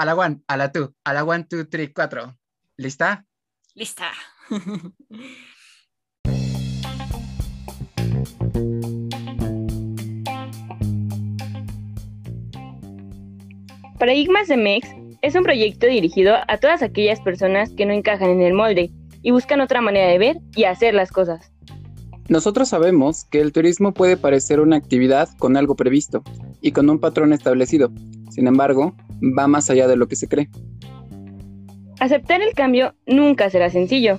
A la one, a la two, a la one, two, three, cuatro. ¿Lista? Lista. Paradigmas de MEX es un proyecto dirigido a todas aquellas personas que no encajan en el molde y buscan otra manera de ver y hacer las cosas. Nosotros sabemos que el turismo puede parecer una actividad con algo previsto y con un patrón establecido. Sin embargo, va más allá de lo que se cree. Aceptar el cambio nunca será sencillo.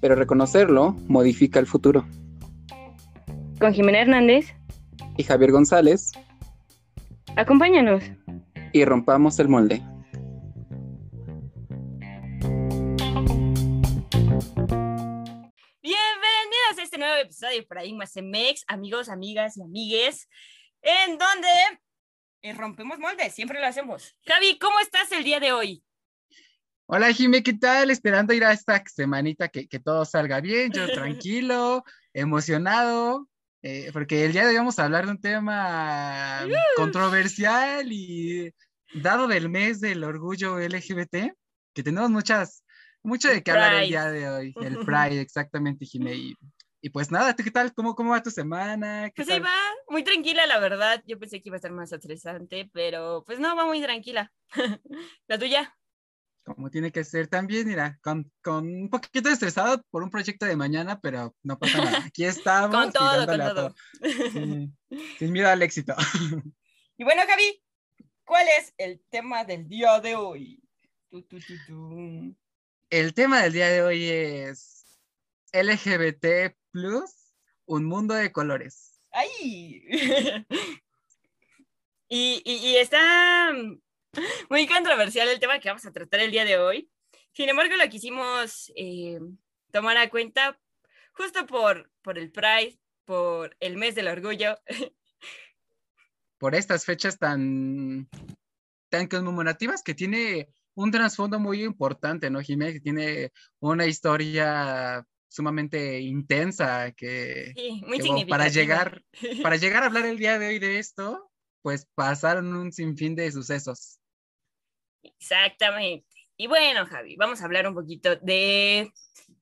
Pero reconocerlo modifica el futuro. Con Jimena Hernández y Javier González, acompáñanos y rompamos el molde. Bienvenidos a este nuevo episodio de Paradigmas MX, amigos, amigas y amigues, en donde eh, rompemos moldes, siempre lo hacemos. Javi, ¿cómo estás el día de hoy? Hola Jimé, ¿qué tal? Esperando ir a esta semanita que, que todo salga bien, yo tranquilo, emocionado, eh, porque el día de hoy vamos a hablar de un tema controversial y dado del mes del orgullo LGBT, que tenemos muchas, mucho de qué hablar el día de hoy, el Pride, exactamente, Jimé. Y, y, pues nada, ¿qué tal? ¿Cómo, cómo va tu semana? pues ahí va, muy tranquila, la verdad. Yo pensé que iba a estar más estresante, pero pues no, va muy tranquila. ¿La tuya? como tiene que ser también, mira, con, con, un poquito estresado por un proyecto de mañana, pero no pasa nada. Aquí estamos. con todo, con todo. sin miedo al éxito. y bueno, Javi, ¿cuál es el tema del día de hoy? el tema del día de hoy es LGBT plus, un mundo de colores. ¡Ay! y, y, y está muy controversial el tema que vamos a tratar el día de hoy. Sin embargo, lo quisimos eh, tomar a cuenta justo por, por el Pride, por el mes del orgullo. Por estas fechas tan, tan conmemorativas que tiene un trasfondo muy importante, ¿no, Jiménez? Que tiene una historia sumamente intensa que, sí, muy que para llegar para llegar a hablar el día de hoy de esto, pues pasaron un sinfín de sucesos. Exactamente. Y bueno, Javi, vamos a hablar un poquito de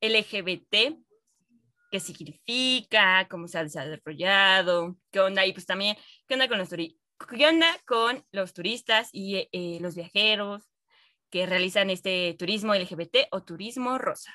LGBT, qué significa, cómo se ha desarrollado, qué onda, y pues también, qué onda con los, qué onda con los turistas y eh, los viajeros que realizan este turismo LGBT o turismo rosa.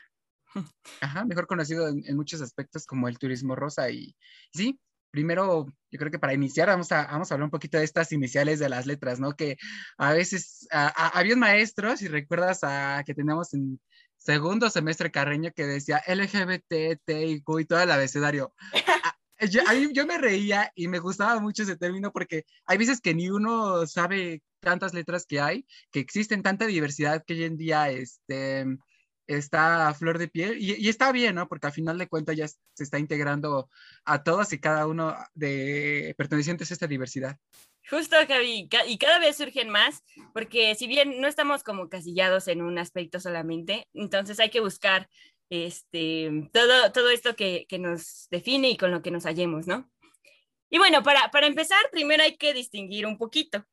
Ajá, mejor conocido en, en muchos aspectos como el turismo rosa. Y sí, primero, yo creo que para iniciar vamos a, vamos a hablar un poquito de estas iniciales de las letras, ¿no? Que a veces había un maestro, si recuerdas a, que teníamos en segundo semestre Carreño que decía LGBT, T y Q y todo el abecedario. Yo, yo me reía y me gustaba mucho ese término porque hay veces que ni uno sabe tantas letras que hay, que existen tanta diversidad que hoy en día este, está a flor de piel y, está bien, ¿no? Porque al final de cuentas ya se está integrando a todos y cada uno de pertenecientes a esta diversidad. Justo, Javi, y cada vez surgen más, porque si bien no estamos como casillados en un aspecto solamente, entonces hay que buscar este, todo, todo esto que, que nos define y con lo que nos hallemos, ¿no? Y bueno, para, para empezar, primero hay que distinguir un poquito.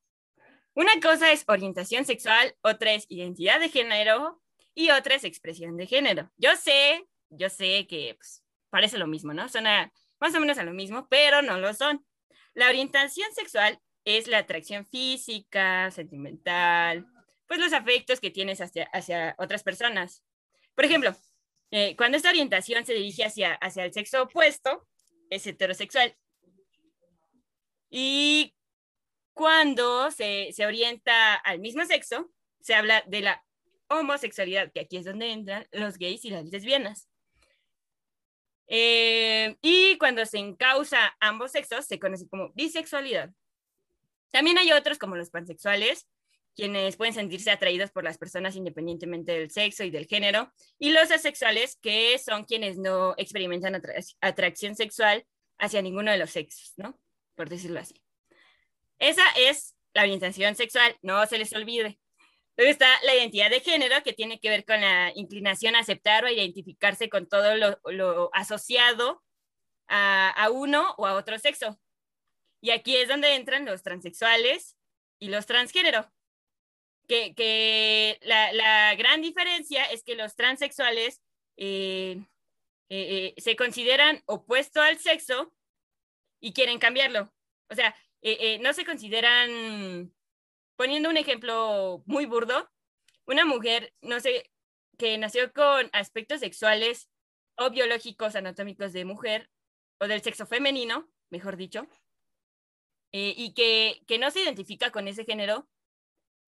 Una cosa es orientación sexual, otra es identidad de género y otra es expresión de género. Yo sé, yo sé que pues, parece lo mismo, ¿no? Suena más o menos a lo mismo, pero no lo son. La orientación sexual es la atracción física, sentimental, pues los afectos que tienes hacia, hacia otras personas. Por ejemplo, eh, cuando esta orientación se dirige hacia, hacia el sexo opuesto, es heterosexual. Y cuando se, se orienta al mismo sexo, se habla de la homosexualidad, que aquí es donde entran los gays y las lesbianas. Eh, y cuando se encausa ambos sexos, se conoce como bisexualidad. También hay otros como los pansexuales, quienes pueden sentirse atraídos por las personas independientemente del sexo y del género, y los asexuales, que son quienes no experimentan atracción sexual hacia ninguno de los sexos, ¿no? Por decirlo así. Esa es la orientación sexual, no se les olvide. Luego está la identidad de género, que tiene que ver con la inclinación a aceptar o a identificarse con todo lo, asociado a, uno o a otro sexo. Y aquí es donde entran los transexuales y los transgénero, que, la, gran diferencia es que los transexuales eh, eh, se consideran opuesto al sexo y quieren cambiarlo. O sea, no se consideran, poniendo un ejemplo muy burdo, una mujer, no sé, que nació con aspectos sexuales o biológicos anatómicos de mujer o del sexo femenino, mejor dicho, y que, que, no se identifica con ese género,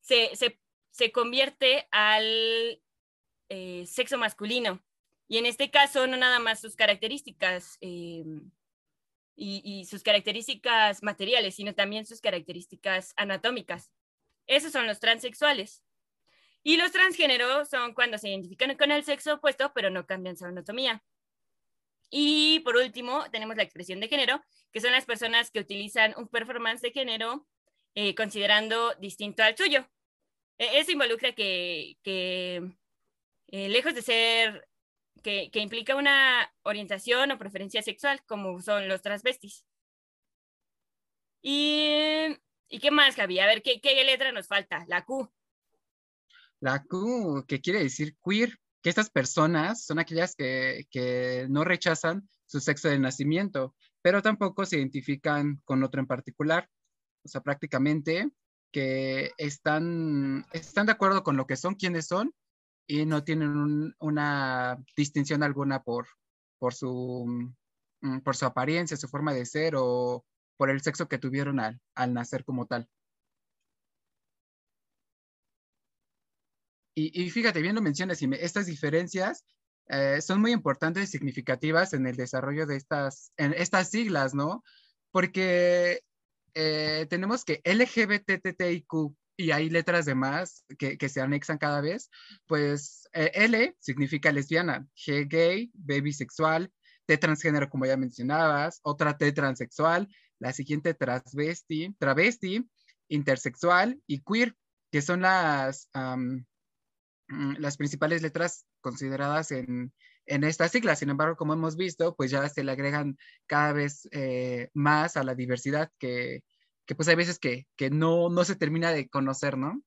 se, convierte al eh, sexo masculino. Y en este caso, no nada más sus características eh, y, sus características materiales, sino también sus características anatómicas. Esos son los transexuales. Y los transgéneros son cuando se identifican con el sexo opuesto, pero no cambian su anatomía. Y por último, tenemos la expresión de género, que son las personas que utilizan un performance de género eh, considerando distinto al suyo. E-, eso involucra que, eh, lejos de ser, que, implica una orientación o preferencia sexual, como son los transvestis. ¿Y, ¿y qué más, Javi? A ver, ¿qué, ¿qué letra nos falta? La Q. La Q, que quiere decir queer, que estas personas son aquellas que, que no rechazan su sexo de nacimiento, pero tampoco se identifican con otro en particular. O sea, prácticamente que están, están de acuerdo con lo que son, quienes son, y no tienen una distinción alguna por, por, su, mm, por su apariencia, su forma de ser o por el sexo que tuvieron al, nacer como tal. Y, fíjate, bien lo mencionas, y estas diferencias eh, son muy importantes y significativas en el desarrollo de estas, en estas siglas, ¿no? Porque eh, tenemos que LGBTTIQ y hay letras de más que, se anexan cada vez, pues eh, L significa lesbiana, G gay, B bisexual, T transgénero como ya mencionabas, otra T transexual, la siguiente transvesti, travesti, intersexual y queer, que son las, mm, las principales letras consideradas en, en esta sigla. Sin embargo, como hemos visto, pues ya se le agregan cada vez eh, más a la diversidad que, que, pues hay veces que, que no, no se termina de conocer, ¿no?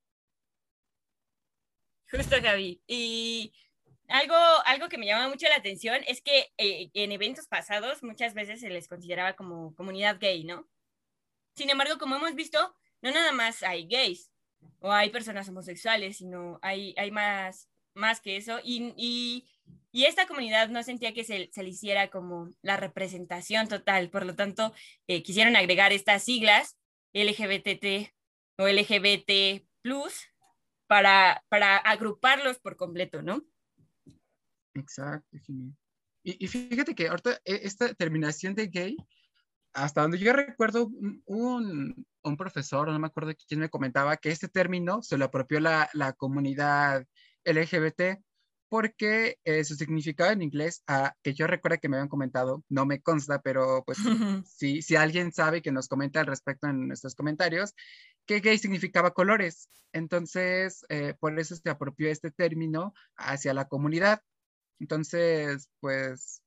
Justo, Javi. Y algo, algo que me llama mucho la atención es que eh, en eventos pasados muchas veces se les consideraba como comunidad gay, ¿no? Sin embargo, como hemos visto, no nada más hay gays o hay personas homosexuales, sino hay, hay más, más que eso. Y, y esta comunidad no sentía que se, le hiciera como la representación total, por lo tanto, eh, quisieron agregar estas siglas LGBT o LGBT para, para agruparlos por completo, ¿no? Exacto, y, y, fíjate que ahorita e, esta terminación de gay, hasta donde yo recuerdo, un, un profesor, no me acuerdo quién me comentaba, que este término se lo apropió la, la comunidad LGBT porque eh, su significado en inglés, ah, que yo recuerdo que me habían comentado, no me consta, pero pues si, si alguien sabe que nos comenta al respecto en nuestros comentarios, que gay significaba colores. Entonces, eh, por eso se apropió este término hacia la comunidad. Entonces, pues,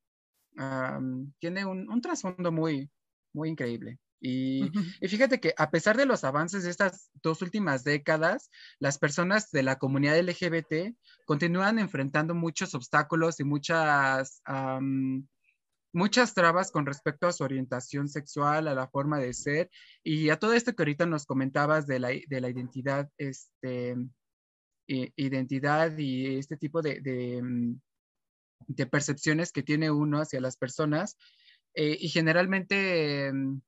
tiene un, un trasfondo muy, muy increíble. Y, fíjate que a pesar de los avances de estas dos últimas décadas, las personas de la comunidad LGBT continúan enfrentando muchos obstáculos y muchas, muchas trabas con respecto a su orientación sexual, a la forma de ser y a todo esto que ahorita nos comentabas de la, de la identidad, este, identidad y este tipo de, de, mm, de, percepciones que tiene uno hacia las personas. Eh, y generalmente mm,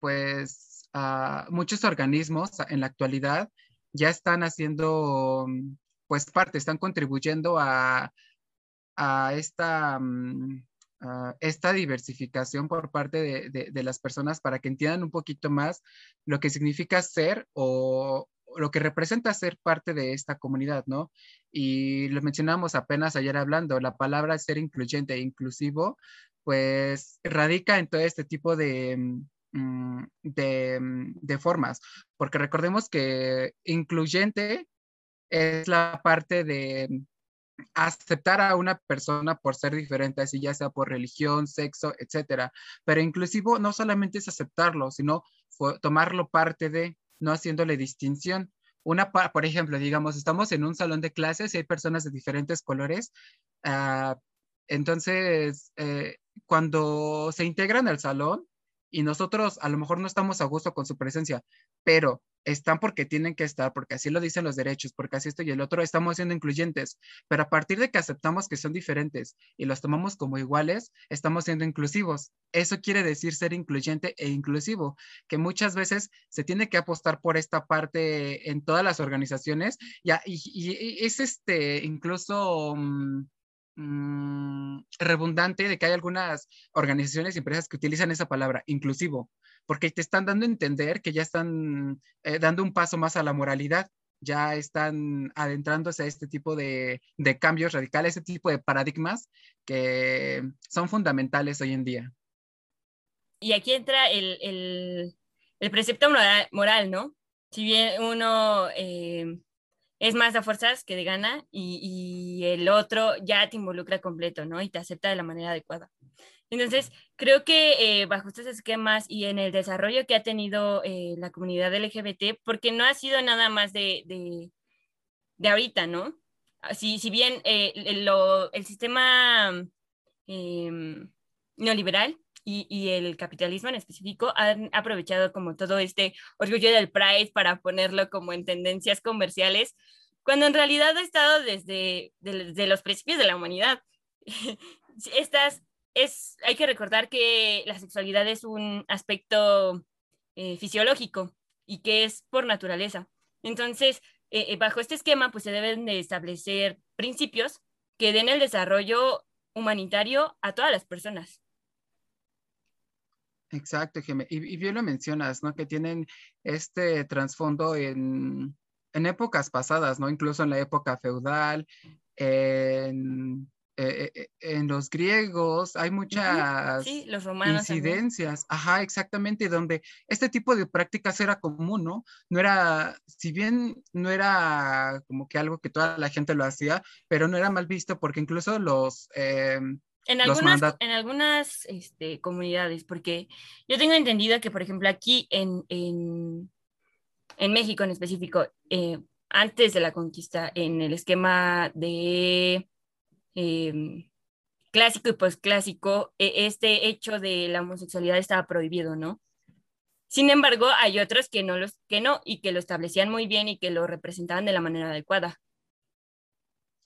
pues ah, muchos organismos en la actualidad ya están haciendo pues parte, están contribuyendo a, esta, mm, esta diversificación por parte de, las personas para que entiendan un poquito más lo que significa ser o lo que representa ser parte de esta comunidad, ¿no? Y lo mencionamos apenas ayer hablando, la palabra ser incluyente e inclusivo, pues radica en todo este tipo de, mm, Mm, de, formas, porque recordemos que incluyente es la parte de aceptar a una persona por ser diferente, así ya sea por religión, sexo, etcétera. Pero inclusivo no solamente es aceptarlo, sino tomarlo parte de, no haciéndole distinción, una, por ejemplo, digamos, estamos en un salón de clases y hay personas de diferentes colores. Ah, entonces, eh, cuando se integran al salón y nosotros a lo mejor no estamos a gusto con su presencia, pero están porque tienen que estar, porque así lo dicen los derechos, porque así esto y el otro, estamos siendo incluyentes, pero a partir de que aceptamos que son diferentes y los tomamos como iguales, estamos siendo inclusivos. Eso quiere decir ser incluyente e inclusivo, que muchas veces se tiene que apostar por esta parte en todas las organizaciones ya, y, es este incluso... Mm, mm, redundante de que hay algunas organizaciones y empresas que utilizan esa palabra, inclusivo, porque te están dando a entender que ya están eh, dando un paso más a la moralidad, ya están adentrándose a este tipo de, cambios radicales, este tipo de paradigmas que son fundamentales hoy en día. Y aquí entra el, precepto moral, ¿no? Si bien uno eh, es más a fuerzas que de gana y, y, el otro ya te involucra completo, ¿no? Y te acepta de la manera adecuada. Entonces, creo que eh, bajo estos esquemas y en el desarrollo que ha tenido eh, la comunidad LGBT, porque no ha sido nada más de, de, ahorita, ¿no? Si, si bien eh, el sistema em, neoliberal y, el capitalismo en específico han aprovechado como todo este orgullo del Pride para ponerlo como en tendencias comerciales, cuando en realidad ha estado desde, desde los principios de la humanidad. Estas hay que recordar que la sexualidad es un aspecto eh, fisiológico y que es por naturaleza. Entonces, eh, eh, bajo este esquema, pues se deben de establecer principios que den el desarrollo humanitario a todas las personas. Exacto, Gemma. Y, bien lo mencionas, ¿no? Que tienen este trasfondo en, en, épocas pasadas, ¿no? Incluso en la época feudal, en eh, eh, en los griegos hay muchas incidencias, ajá, exactamente, donde este tipo de prácticas era común, ¿no? No era, si bien no era como que algo que toda la gente lo hacía, pero no era mal visto porque incluso los... Eh, en algunas, en algunas este, comunidades, porque yo tengo entendido que, por ejemplo, aquí en, en, en México en específico, antes de la conquista, en el esquema de Em, clásico y postclásico, e, este hecho de la homosexualidad estaba prohibido, ¿no? Sin embargo, hay otros que no, los, que no y que lo establecían muy bien y que lo representaban de la manera adecuada.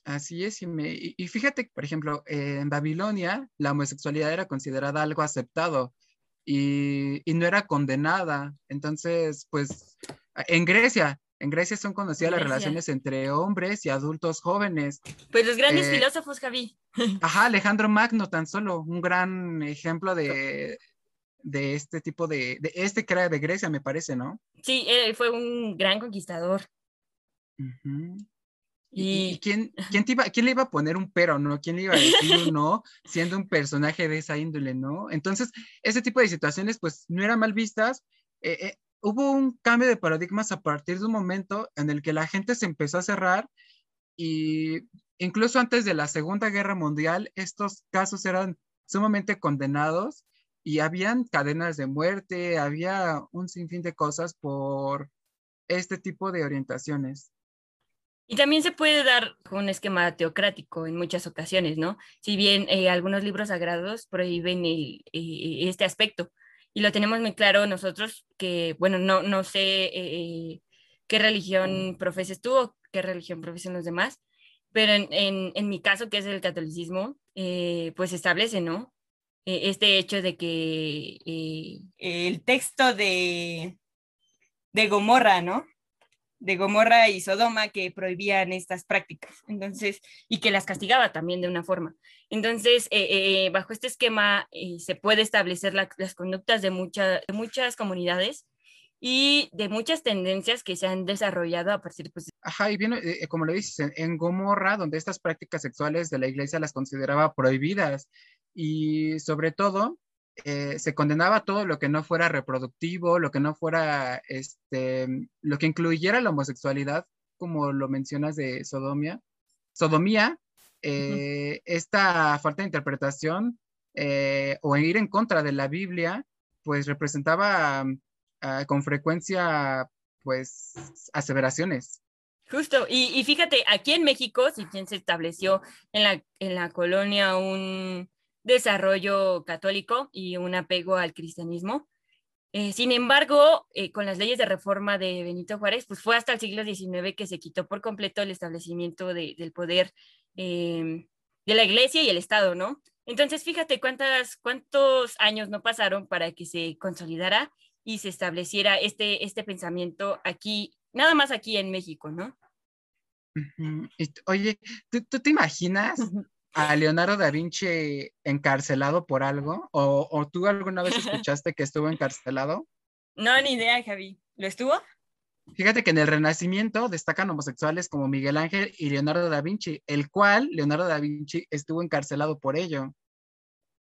Así es, y, y fíjate, por ejemplo, en Babilonia la homosexualidad era considerada algo aceptado y, y, no era condenada. Entonces, pues, en Grecia en Grecia son conocidas las relaciones entre hombres y adultos jóvenes. Pues los grandes eh, filósofos, Javi. Ajá, Alejandro Magno, tan solo, un gran ejemplo de, de este tipo de, de este que era de Grecia, me parece, ¿no? Sí, él fue un gran conquistador. ¿Y, quién, quién, iba, quién, le iba a poner un pero, no? ¿Quién le iba a decir un no siendo un personaje de esa índole, no? Entonces, ese tipo de situaciones, pues, no eran mal vistas. Eh, eh, hubo un cambio de paradigmas a partir de un momento en el que la gente se empezó a cerrar y incluso antes de la Segunda Guerra Mundial, estos casos eran sumamente condenados y habían cadenas de muerte, había un sinfín de cosas por este tipo de orientaciones. Y también se puede dar un esquema teocrático en muchas ocasiones, ¿no? Si bien eh, algunos libros sagrados prohíben eh, este aspecto, y lo tenemos muy claro nosotros, que, bueno, no, no sé eh, qué religión profeses tú o qué religión profesan los demás, pero en, en, en mi caso, que es el catolicismo, pues establece, ¿no? E, este hecho de que el texto de, de Gomorra, ¿no? De Gomorra y Sodoma que prohibían estas prácticas, entonces, y que las castigaba también de una forma. Entonces, eh, eh, bajo este esquema eh, se puede establecer las conductas de, de, muchas comunidades y de muchas tendencias que se han desarrollado a partir pues, Ajá, y bien, como lo dices, en, Gomorra, donde estas prácticas sexuales de la iglesia las consideraba prohibidas y sobre todo eh, se condenaba todo lo que no fuera reproductivo, lo que no fuera, este, lo que incluyera la homosexualidad, como lo mencionas de sodomía. Sodomía, eh, esta falta de interpretación eh, o ir en contra de la Biblia, pues representaba ah, con frecuencia pues, aseveraciones. Justo, y, fíjate, aquí en México, si bien se estableció en la, en la colonia un desarrollo católico y un apego al cristianismo, eh, sin embargo, eh, con las leyes de reforma de Benito Juárez, pues fue hasta el siglo XIX que se quitó por completo el establecimiento del poder em, de la iglesia y el Estado, ¿no? Entonces, fíjate cuántas, cuántos años no pasaron para que se consolidara y se estableciera este, este pensamiento aquí, nada más aquí en México, ¿no? Oye, ¿tú, te imaginas a Leonardo da Vinci encarcelado por algo? ¿O, tú alguna vez escuchaste que estuvo encarcelado? No, ni idea, Javi. ¿Lo estuvo? Fíjate que en el Renacimiento destacan homosexuales como Miguel Ángel y Leonardo da Vinci, el cual Leonardo da Vinci estuvo encarcelado por ello.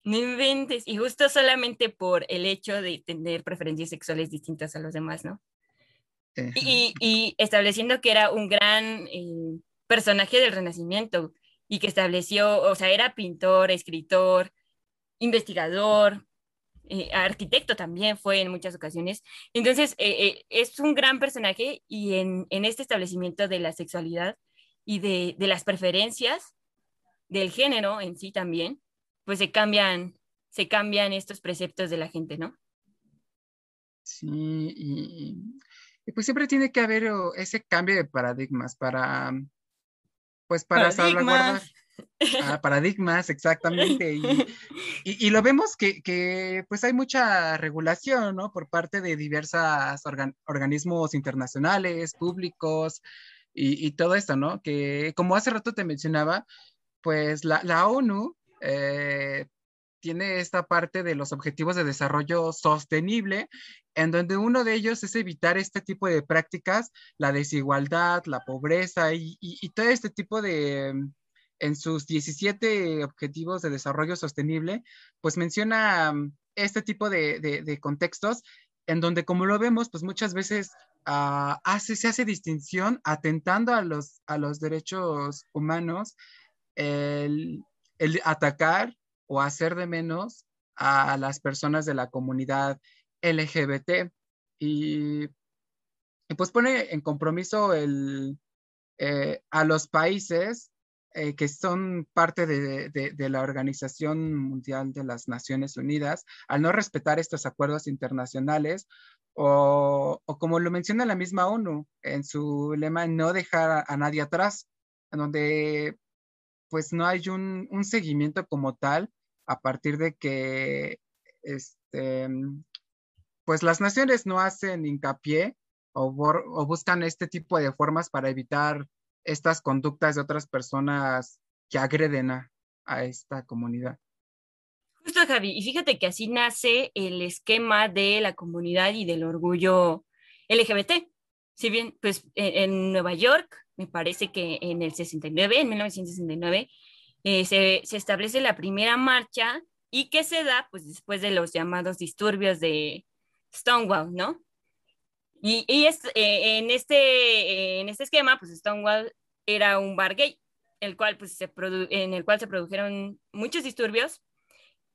No inventes, y justo solamente por el hecho de tener preferencias sexuales distintas a los demás, ¿no? Y, estableciendo que era un gran eh, personaje del Renacimiento y que estableció, o sea, era pintor, escritor, investigador, eh, arquitecto también fue en muchas ocasiones. Entonces, eh, es un gran personaje y en, este establecimiento de la sexualidad y de, de, las preferencias del género en sí también, pues se cambian, se cambian estos preceptos de la gente, ¿no? Sí, y, pues siempre tiene que haber ese cambio de paradigmas para, pues para salvaguardar. Ah, paradigmas, exactamente. Y, lo vemos que, pues hay mucha regulación, ¿no? Por parte de diversos organismos internacionales, públicos y, todo esto, ¿no? Que como hace rato te mencionaba, pues la, la ONU eh, tiene esta parte de los objetivos de desarrollo sostenible, en donde uno de ellos es evitar este tipo de prácticas, la desigualdad, la pobreza y, todo este tipo de, en sus 17 objetivos de desarrollo sostenible, pues menciona mm, este tipo de, contextos en donde, como lo vemos, pues muchas veces ah, hace, se hace distinción atentando a los, a los derechos humanos, el, el atacar o hacer de menos a las personas de la comunidad LGBT y, pues pone en compromiso eh, a los países eh, que son parte de, la Organización Mundial de las Naciones Unidas al no respetar estos acuerdos internacionales o, como lo menciona la misma ONU en su lema, no dejar a, nadie atrás, donde pues no hay un, seguimiento como tal a partir de que este, pues las naciones no hacen hincapié o, buscan este tipo de formas para evitar estas conductas de otras personas que agreden a, a esta comunidad. Justo, Javi, y fíjate que así nace el esquema de la comunidad y del orgullo LGBT. Si bien, pues en Nueva York me parece que en el 69, en 1969, eh, se, establece la primera marcha y que se da pues después de los llamados disturbios de Stonewall, ¿no? Y, es, eh, en, este, en este esquema, pues Stonewall era un bar gay, el cual, pues, se en el cual se produjeron muchos disturbios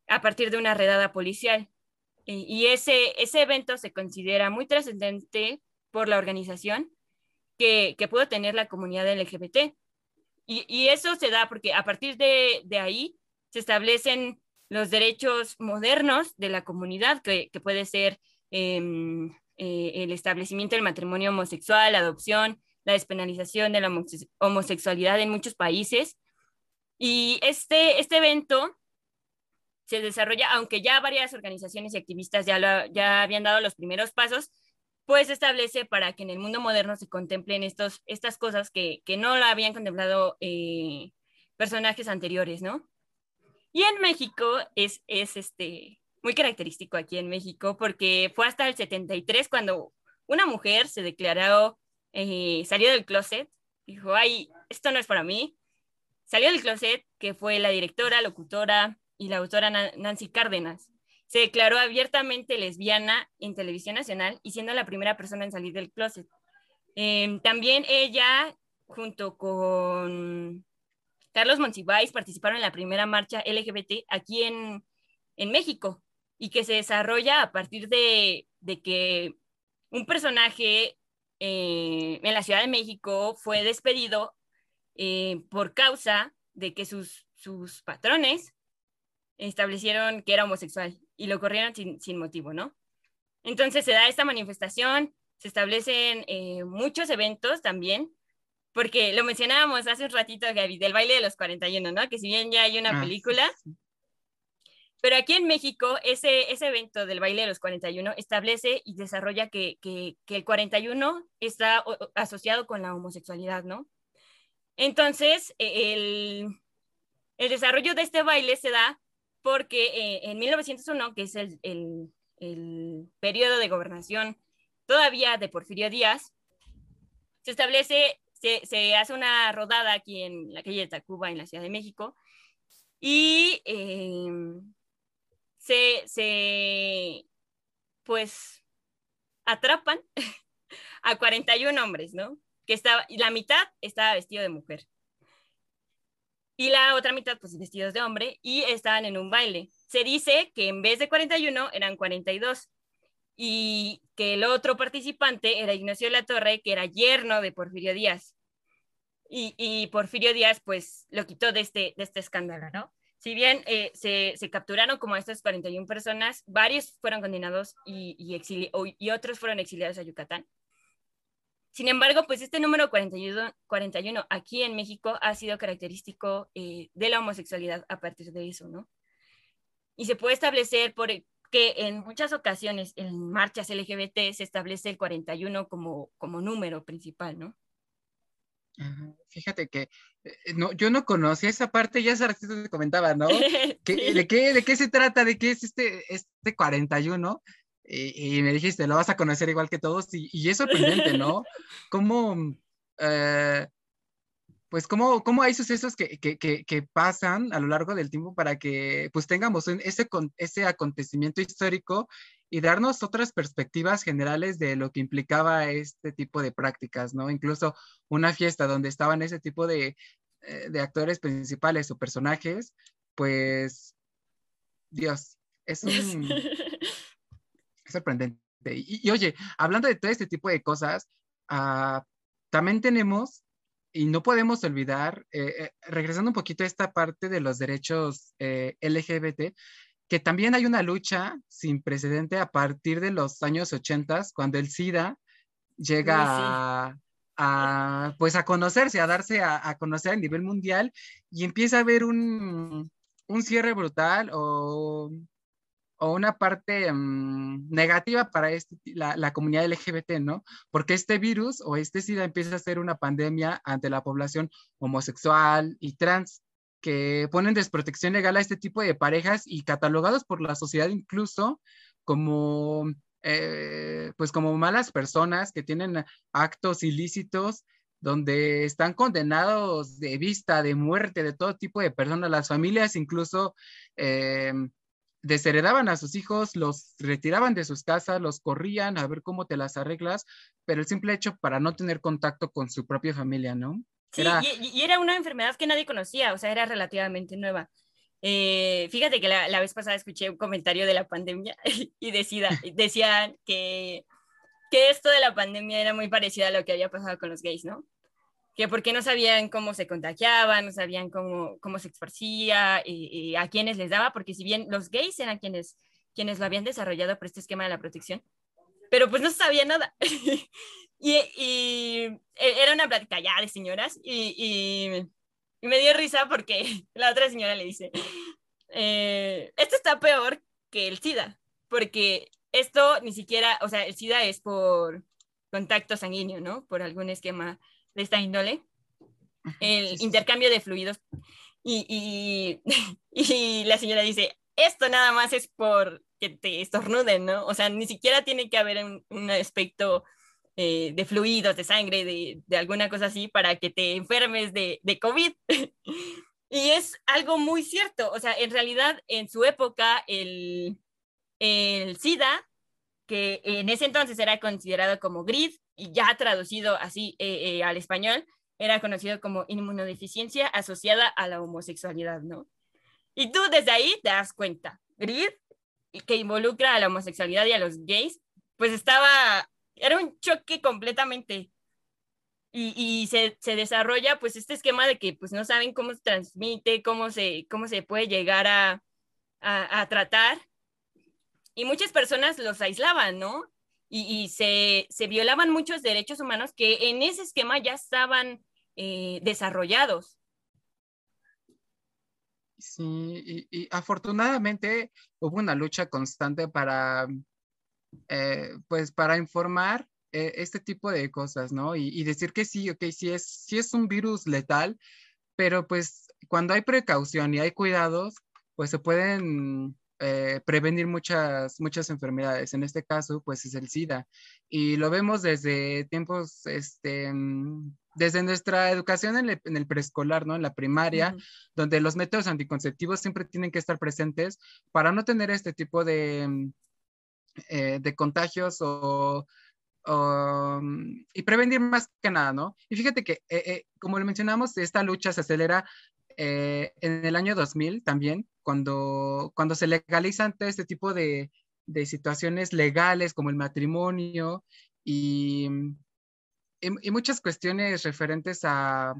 a partir de una redada policial. Y, y ese, ese evento se considera muy trascendente por la organización que, que pudo tener la comunidad LGBT. Y, eso se da porque a partir de, ahí se establecen los derechos modernos de la comunidad, que, puede ser em, eh, el establecimiento del matrimonio homosexual, la adopción, la despenalización de la homosexualidad en muchos países. Y este, este evento se desarrolla, aunque ya varias organizaciones y activistas ya, ya habían dado los primeros pasos, pues establece para que en el mundo moderno se contemplen estos, estas cosas que, que no la habían contemplado eh, personajes anteriores, ¿no? Y en México es, es este, muy característico aquí en México porque fue hasta el 73 cuando una mujer se declaró, eh, salió del closet, dijo, ay, esto no es para mí, salió del closet, que fue la directora, locutora y la autora Nancy Cárdenas se declaró abiertamente lesbiana en televisión nacional y siendo la primera persona en salir del closet. Em, también ella, junto con Carlos Monsiváis, participaron en la primera marcha LGBT aquí en, en México y que se desarrolla a partir de, de que un personaje eh, en la Ciudad de México fue despedido eh, por causa de que sus, sus patrones establecieron que era homosexual y lo corrieron sin, sin motivo, ¿no? Entonces se da esta manifestación, se establecen eh, muchos eventos también, porque lo mencionábamos hace un ratito, Gaby, del baile de los 41, ¿no? Que si bien ya hay una Ah, película, pero aquí en México, ese, ese evento del baile de los 41 establece y desarrolla que, que, que el 41 está asociado con la homosexualidad, ¿no? Entonces, e- el, el desarrollo de este baile se da porque eh, en 1901, que es el, el, el periodo de gobernación todavía de Porfirio Díaz, se establece, se, se hace una rodada aquí en la calle de Tacuba, en la Ciudad de México, y eh, se, se, pues, atrapan a 41 hombres, ¿no? Que estaba, la mitad estaba vestido de mujer. Y la otra mitad, pues, vestidos de hombre, y estaban en un baile. Se dice que en vez de 41 eran 42 y que el otro participante era Ignacio de la Torre, que era yerno de Porfirio Díaz. Y, Porfirio Díaz, pues, lo quitó de este, de este escándalo, ¿no? Si bien eh, se, se, capturaron como estas 41 personas, varios fueron condenados y, y, y, otros fueron exiliados a Yucatán. Sin embargo, pues este número 41, 41 aquí en México ha sido característico eh, de la homosexualidad a partir de eso, ¿no? Y se puede establecer por, que en muchas ocasiones en marchas LGBT se establece el 41 como, como número principal, ¿no? Ajá. Fíjate que eh, no, yo no conocía esa parte, ya hace ratito te comentaba, ¿no? ¿Qué, sí. ¿de, qué, ¿De qué se trata? ¿De qué es este, este 41? Y, y me dijiste, lo vas a conocer igual que todos, y, y es sorprendente, ¿no? Cómo, eh, pues, cómo, cómo hay sucesos que, que, que, que, pasan a lo largo del tiempo para que, pues, tengamos ese, ese acontecimiento histórico y darnos otras perspectivas generales de lo que implicaba este tipo de prácticas, ¿no? Incluso una fiesta donde estaban ese tipo de, eh, de actores principales o personajes, pues, Dios, es un... sorprendente. Y, y, oye, hablando de todo este tipo de cosas, uh, también tenemos, y no podemos olvidar, eh, eh, regresando un poquito a esta parte de los derechos eh, LGBT, que también hay una lucha sin precedente a partir de los años 80, cuando el SIDA llega sí, sí. A, a, pues a conocerse, a darse a, a, conocer a nivel mundial y empieza a haber un, un cierre brutal o, o una parte um, negativa para este, la, la, comunidad LGBT, ¿no? Porque este virus o este SIDA empieza a ser una pandemia ante la población homosexual y trans que ponen desprotección legal a este tipo de parejas y catalogados por la sociedad incluso como, eh, pues como malas personas que tienen actos ilícitos donde están condenados de vista, de muerte, de todo tipo de personas. Las familias incluso eh, desheredaban a sus hijos, los retiraban de sus casas, los corrían a ver cómo te las arreglas, pero el simple hecho para no tener contacto con su propia familia, ¿no? Sí, era... Y, y, era una enfermedad que nadie conocía, o sea, era relativamente nueva. Eh, fíjate que la, la, vez pasada escuché un comentario de la pandemia y decía, decían que, que esto de la pandemia era muy parecido a lo que había pasado con los gays, ¿no? Que porque no sabían cómo se contagiaban, no sabían cómo, cómo se esparcía y, a quiénes les daba, porque si bien los gays eran quienes, quienes lo habían desarrollado por este esquema de la protección, pero pues no sabía nada. y, y, era una plática ya de señoras y, me dio risa porque la otra señora le dice, eh, esto está peor que el SIDA, porque esto ni siquiera, o sea, el SIDA es por contacto sanguíneo, ¿no? Por algún esquema de esta índole, el sí, sí, intercambio de fluidos. Y, y, la señora dice, esto nada más es por que te estornuden, ¿no? O sea, ni siquiera tiene que haber un, un aspecto eh, de fluidos, de sangre, de, de, alguna cosa así para que te enfermes de, de COVID. y es algo muy cierto, o sea, en realidad en su época el, el SIDA, que en ese entonces era considerado como GRID y ya traducido así eh, eh, al español, era conocido como inmunodeficiencia asociada a la homosexualidad, ¿no? Y tú desde ahí te das cuenta, GRID que involucra a la homosexualidad y a los gays, pues estaba era un choque completamente. Y, se, desarrolla pues este esquema de que pues no saben cómo se transmite, cómo se, cómo se puede llegar a, a, tratar. Y muchas personas los aislaban, ¿no? Y, se, se, violaban muchos derechos humanos que en ese esquema ya estaban eh, desarrollados. Sí, y, afortunadamente hubo una lucha constante para, eh, pues, para informar eh, este tipo de cosas, ¿no? Y, decir que sí, ok, sí es, sí es un virus letal, pero pues cuando hay precaución y hay cuidados, pues se pueden eh, prevenir muchas, muchas enfermedades. En este caso, pues es el SIDA. Y lo vemos desde tiempos, este, mm, desde nuestra educación en el, preescolar, ¿no? En la primaria, donde los métodos anticonceptivos siempre tienen que estar presentes para no tener este tipo de, mm, eh, de contagios o, mm, y prevenir más que nada, ¿no? Y fíjate que, eh, eh, como lo mencionamos, esta lucha se acelera en el año 2000 también, cuando, cuando se legalizan todo este tipo de, de situaciones legales como el matrimonio y y, muchas cuestiones referentes a,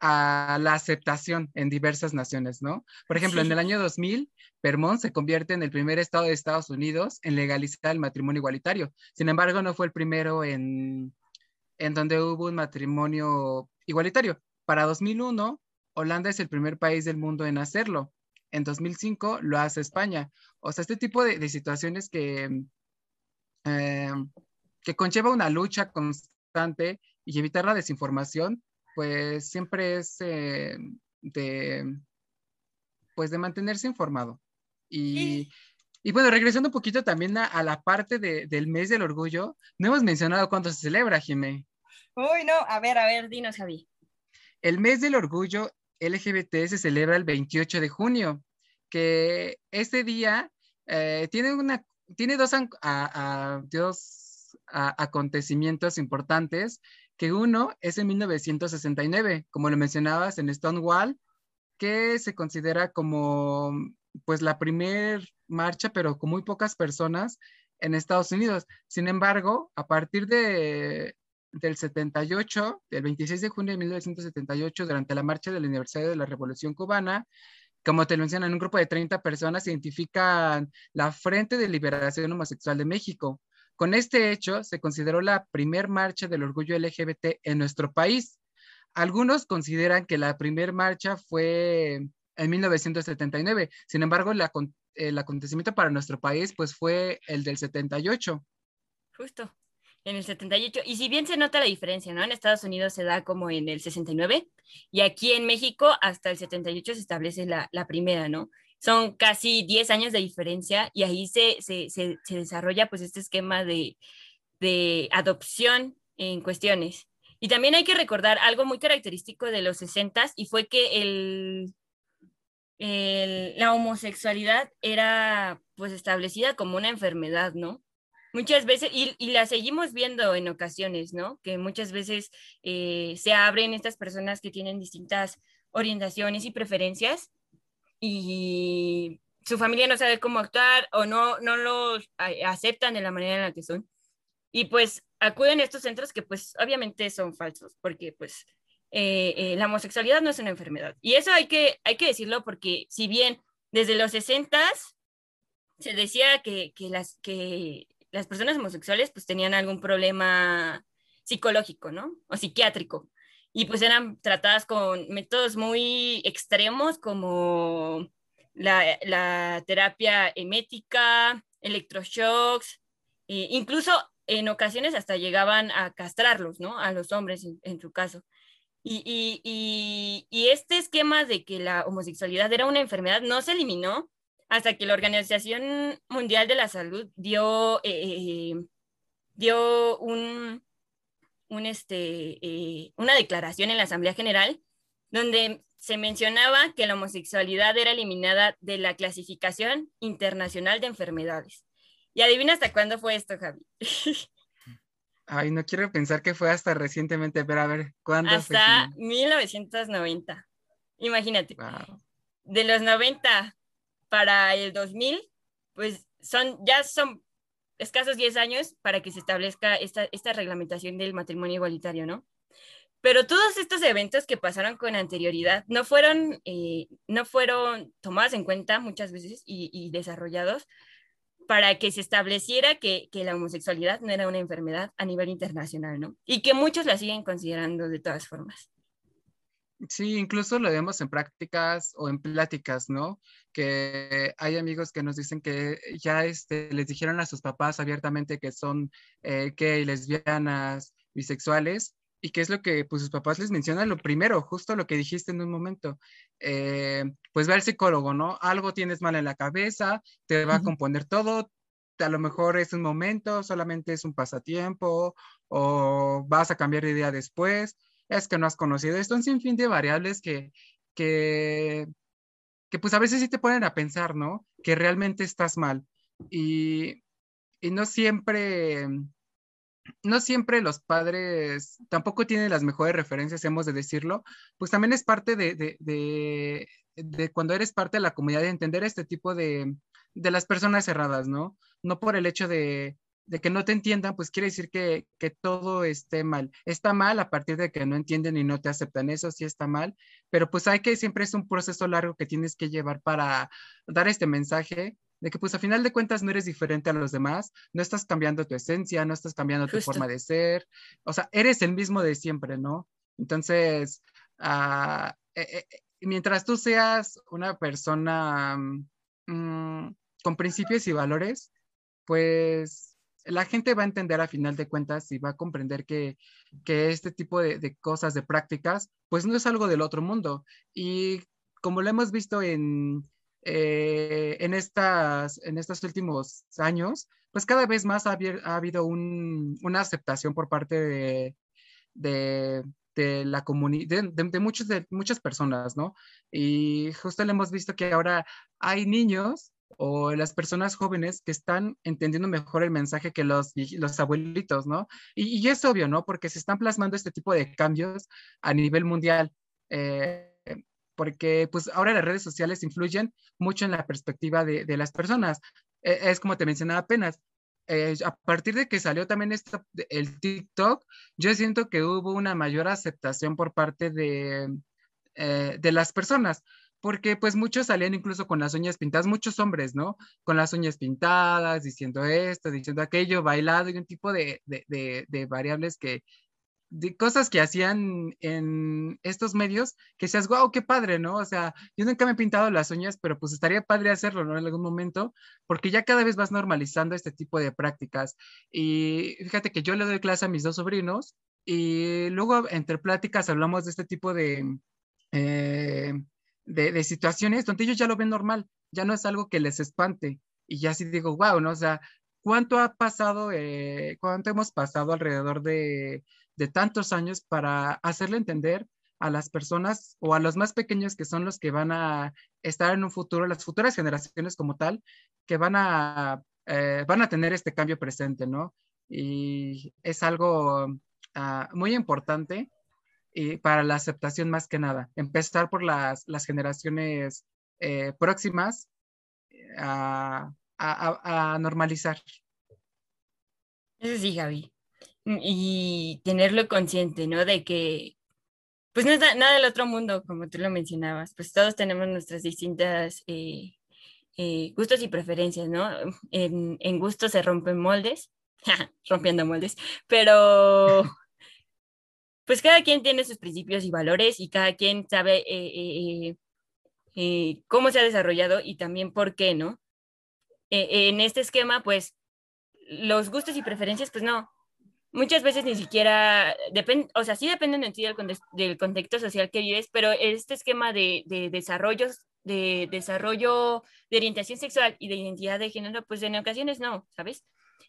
a la aceptación en diversas naciones, ¿no? Por ejemplo, en el año 2000, Vermont se convierte en el primer estado de Estados Unidos en legalizar el matrimonio igualitario. Sin embargo, no fue el primero en, en donde hubo un matrimonio igualitario. Para 2001, Holanda es el primer país del mundo en hacerlo. En 2005 lo hace España. O sea, este tipo de, de situaciones que, eh, que conlleva una lucha constante y evitar la desinformación, pues siempre es eh, de, pues de mantenerse informado. Y, y bueno, regresando un poquito también a, la parte de, del mes del orgullo, no hemos mencionado cuándo se celebra, Jimé. Uy, no, a ver, a ver, dinos, Javi. El mes del orgullo LGBT se celebra el 28 de junio, que este día eh, tiene, una, tiene dos, acontecimientos importantes, que uno es en 1969, como lo mencionabas, en Stonewall, que se considera como pues la primer marcha, pero con muy pocas personas en Estados Unidos. Sin embargo, a partir de, del 78, del 26 de junio de 1978, durante la marcha del aniversario de la Revolución Cubana, como te mencionan, un grupo de 30 personas identifican la Frente de Liberación Homosexual de México con este hecho, se consideró la primer marcha del orgullo LGBT en nuestro país. Algunos consideran que la primer marcha fue en 1979. Sin embargo, el acontecimiento para nuestro país pues fue el del 78. Justo, en el 78. Y si bien se nota la diferencia, ¿no? En Estados Unidos se da como en el 69 y aquí en México hasta el 78 se establece la, la primera, ¿no? son casi 10 años de diferencia y ahí se, se, se, desarrolla pues este esquema de, de, adopción en cuestiones. Y también hay que recordar algo muy característico de los 60 y fue que el, el, la homosexualidad era pues establecida como una enfermedad, ¿no? Muchas veces, y, la seguimos viendo en ocasiones, ¿no? Que muchas veces eh, se abren estas personas que tienen distintas orientaciones y preferencias y su familia no sabe cómo actuar o no, no los aceptan de la manera en la que son. Y pues acuden a estos centros que pues obviamente son falsos, porque pues eh, eh, la homosexualidad no es una enfermedad. Y eso hay que, hay que decirlo porque si bien desde los 60 se decía que, que, las, que las personas homosexuales pues tenían algún problema psicológico, ¿no? O psiquiátrico y pues eran tratadas con métodos muy extremos como la, terapia emética, electroshocks, e incluso en ocasiones hasta llegaban a castrarlos, ¿no? A los hombres en, su caso. Y, y, este esquema de que la homosexualidad era una enfermedad no se eliminó hasta que la Organización Mundial de la Salud dio, eh, dio un, un, este, eh, una declaración en la Asamblea General donde se mencionaba que la homosexualidad era eliminada de la clasificación internacional de enfermedades. Y adivina hasta cuándo fue esto, Javi. Ay, no quiero pensar que fue hasta recientemente, pero a ver, ¿cuándo? Hasta 1990. Imagínate. De los 90 para el 2000, pues son, ya son escasos 10 años para que se establezca esta, esta reglamentación del matrimonio igualitario, ¿no? Pero todos estos eventos que pasaron con anterioridad no fueron, eh, no fueron tomados en cuenta muchas veces y, y desarrollados para que se estableciera que, que, la homosexualidad no era una enfermedad a nivel internacional, ¿no? Y que muchos la siguen considerando de todas formas. Sí, incluso lo vemos en prácticas o en pláticas, ¿no? Que hay amigos que nos dicen que ya este, les dijeron a sus papás abiertamente que son eh, gay, lesbianas, bisexuales, y qué es lo que pues sus papás les mencionan lo primero, justo lo que dijiste en un momento, eh, pues ve al psicólogo, ¿no? Algo tienes mal en la cabeza, te va a componer todo, a lo mejor es un momento, solamente es un pasatiempo o vas a cambiar de idea después, es que no has conocido esto, un sinfín de variables que, que, que pues a veces sí te ponen a pensar, ¿no? Que realmente estás mal y, y no siempre no siempre los padres tampoco tienen las mejores referencias, hemos de decirlo, pues también es parte de, de, de, de cuando eres parte de la comunidad de entender este tipo de, de las personas cerradas, ¿no? No por el hecho de, de que no te entiendan, pues quiere decir que, que, todo esté mal. Está mal a partir de que no entienden y no te aceptan, eso sí está mal, pero pues hay que, siempre es un proceso largo que tienes que llevar para dar este mensaje de que pues a final de cuentas no eres diferente a los demás, no estás cambiando tu esencia, no estás cambiando tu forma de ser, o sea, eres el mismo de siempre, ¿no? Entonces, uh, eh, eh, mientras tú seas una persona um, con principios y valores, pues la gente va a entender a final de cuentas y va a comprender que, este tipo de, cosas, de prácticas, pues no es algo del otro mundo. Y como lo hemos visto en, eh, estas, estos últimos años, pues cada vez más ha, ha habido un, una aceptación por parte de, la comunidad, de, de, muchas personas, ¿no? Y justo le hemos visto que ahora hay niños o las personas jóvenes que están entendiendo mejor el mensaje que los, los abuelitos, ¿no? Y, y, es obvio, ¿no? Porque se están plasmando este tipo de cambios a nivel mundial. Eh, porque pues ahora las redes sociales influyen mucho en la perspectiva de, de las personas. E, es como te mencionaba apenas, eh, a partir de que salió también esto, el TikTok, yo siento que hubo una mayor aceptación por parte de, eh, de las personas, porque pues muchos salían incluso con las uñas pintadas, muchos hombres, ¿no? Con las uñas pintadas, diciendo esto, diciendo aquello, bailado y un tipo de, de, de, de variables que, de cosas que hacían en estos medios, que seas, wow, qué padre, ¿no? O sea, yo nunca me he pintado las uñas, pero pues estaría padre hacerlo, ¿no? En algún momento, porque ya cada vez vas normalizando este tipo de prácticas. Y fíjate que yo le doy clase a mis dos sobrinos y luego entre pláticas hablamos de este tipo de, eh, de, situaciones donde ellos ya lo ven normal, ya no es algo que les espante. Y ya sí digo, wow, ¿no? O sea, ¿cuánto ha pasado, eh, cuánto hemos pasado alrededor de, tantos años para hacerle entender a las personas o a los más pequeños que son los que van a estar en un futuro, las futuras generaciones como tal, que van a, eh, van a tener este cambio presente, ¿no? Y es algo uh, muy importante y para la aceptación más que nada. Empezar por las, las generaciones eh, próximas a, a, a normalizar. Eso sí, Javi y tenerlo consciente, ¿no? De que, pues no es nada del otro mundo, como tú lo mencionabas, pues todos tenemos nuestras distintas eh, eh, gustos y preferencias, ¿no? En, en gustos se rompen moldes, rompiendo moldes, pero pues cada quien tiene sus principios y valores y cada quien sabe eh, cómo se ha desarrollado y también por qué, ¿no? en este esquema, pues los gustos y preferencias, pues no, muchas veces ni siquiera, depende, o sea, sí dependen en del, del, contexto social que vives, pero este esquema de, de desarrollos, de desarrollo de orientación sexual y de identidad de género, pues en ocasiones no, ¿sabes?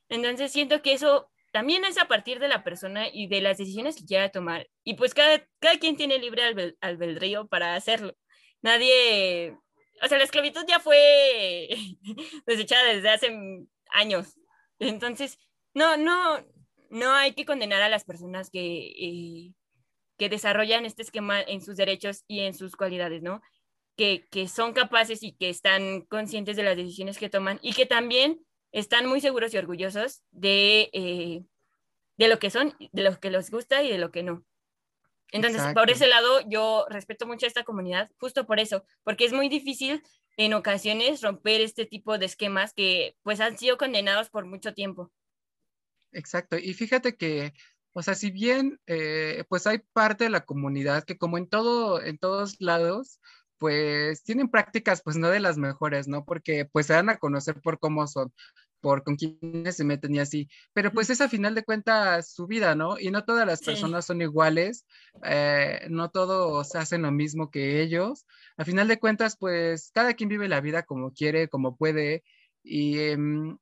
Entonces siento que eso también es a partir de la persona y de las decisiones que quiera tomar. Y pues cada, cada quien tiene libre albed albedrío para hacerlo. Nadie, o sea, la esclavitud ya fue desechada desde hace años. Entonces, no, no, no hay que condenar a las personas que, eh, que desarrollan este esquema en sus derechos y en sus cualidades, ¿no? Que, que, son capaces y que están conscientes de las decisiones que toman y que también están muy seguros y orgullosos de, eh, de lo que son, de lo que les gusta y de lo que no. Entonces, por ese lado, yo respeto mucho a esta comunidad, justo por eso, porque es muy difícil en ocasiones romper este tipo de esquemas que pues han sido condenados por mucho tiempo. Exacto, y fíjate que, o sea, si bien eh, pues hay parte de la comunidad que como en todo, en todos lados, pues tienen prácticas pues no de las mejores, ¿no? Porque pues se dan a conocer por cómo son, por con quiénes se meten y así, pero pues es a final de cuentas su vida, ¿no? Y no todas las personas son iguales, eh, no todos hacen lo mismo que ellos, a final de cuentas pues cada quien vive la vida como quiere, como puede, y em,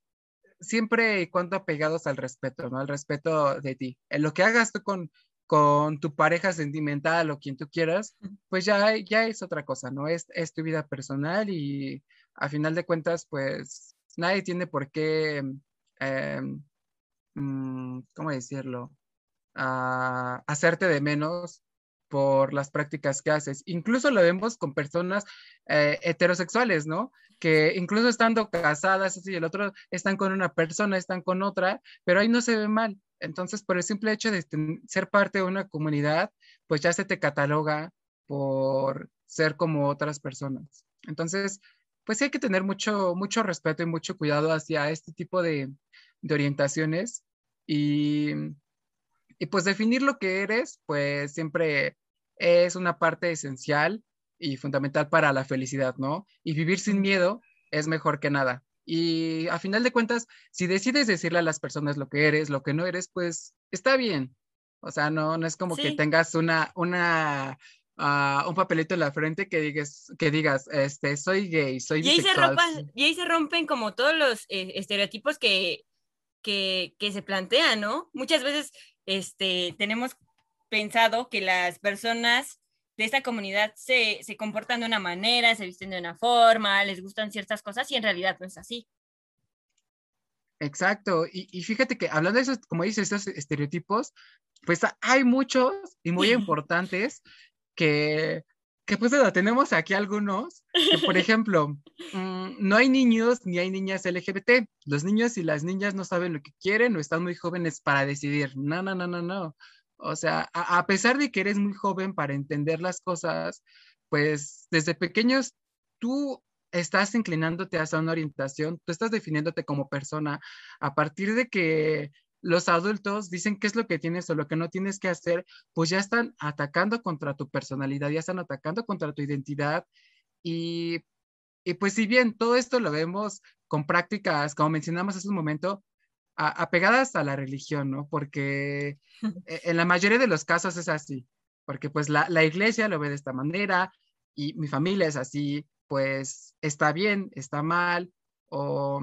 siempre y cuando apegados al respeto, ¿no? Al respeto de ti. En lo que hagas tú con, con tu pareja sentimental o quien tú quieras, pues ya, ya es otra cosa, ¿no? Es, es tu vida personal y a final de cuentas, pues nadie tiene por qué, em, mm, ¿cómo decirlo? Ah, hacerte de menos por las prácticas que haces. Incluso lo vemos con personas eh, heterosexuales, ¿no? Que incluso estando casadas, así, el otro están con una persona, están con otra, pero ahí no se ve mal. Entonces, por el simple hecho de ser parte de una comunidad, pues ya se te cataloga por ser como otras personas. Entonces, pues hay que tener mucho, mucho respeto y mucho cuidado hacia este tipo de, orientaciones y, y, pues definir lo que eres, pues siempre es una parte esencial y fundamental para la felicidad, ¿no? Y vivir sin miedo es mejor que nada. Y a final de cuentas, si decides decirle a las personas lo que eres, lo que no eres, pues está bien. O sea, no, no es como que tengas una, una un papelito en la frente que digas, que digas, este, soy gay, soy y ahí Se rompen, y ahí se rompen como todos los eh, estereotipos que, que, que, se plantean, ¿no? Muchas veces este, tenemos pensado que las personas de esta comunidad se, se comportan de una manera, se visten de una forma, les gustan ciertas cosas y en realidad no es así. Exacto, y, y, fíjate que hablando de esos, como dices, esos estereotipos, pues hay muchos y muy importantes que, que pues tenemos aquí algunos, que por ejemplo, mm, no hay niños ni hay niñas LGBT. Los niños y las niñas no saben lo que quieren o están muy jóvenes para decidir. No, no, no, no, no. O sea, a, pesar de que eres muy joven para entender las cosas, pues desde pequeños tú estás inclinándote hacia una orientación, tú estás definiéndote como persona a partir de que los adultos dicen qué es lo que tienes o lo que no tienes que hacer, pues ya están atacando contra tu personalidad, ya están atacando contra tu identidad. Y, y pues si bien todo esto lo vemos con prácticas, como mencionamos hace un momento, apegadas a la religión, ¿no? Porque e, en la mayoría de los casos es así, porque pues la, la iglesia lo ve de esta manera y mi familia es así, pues está bien, está mal, o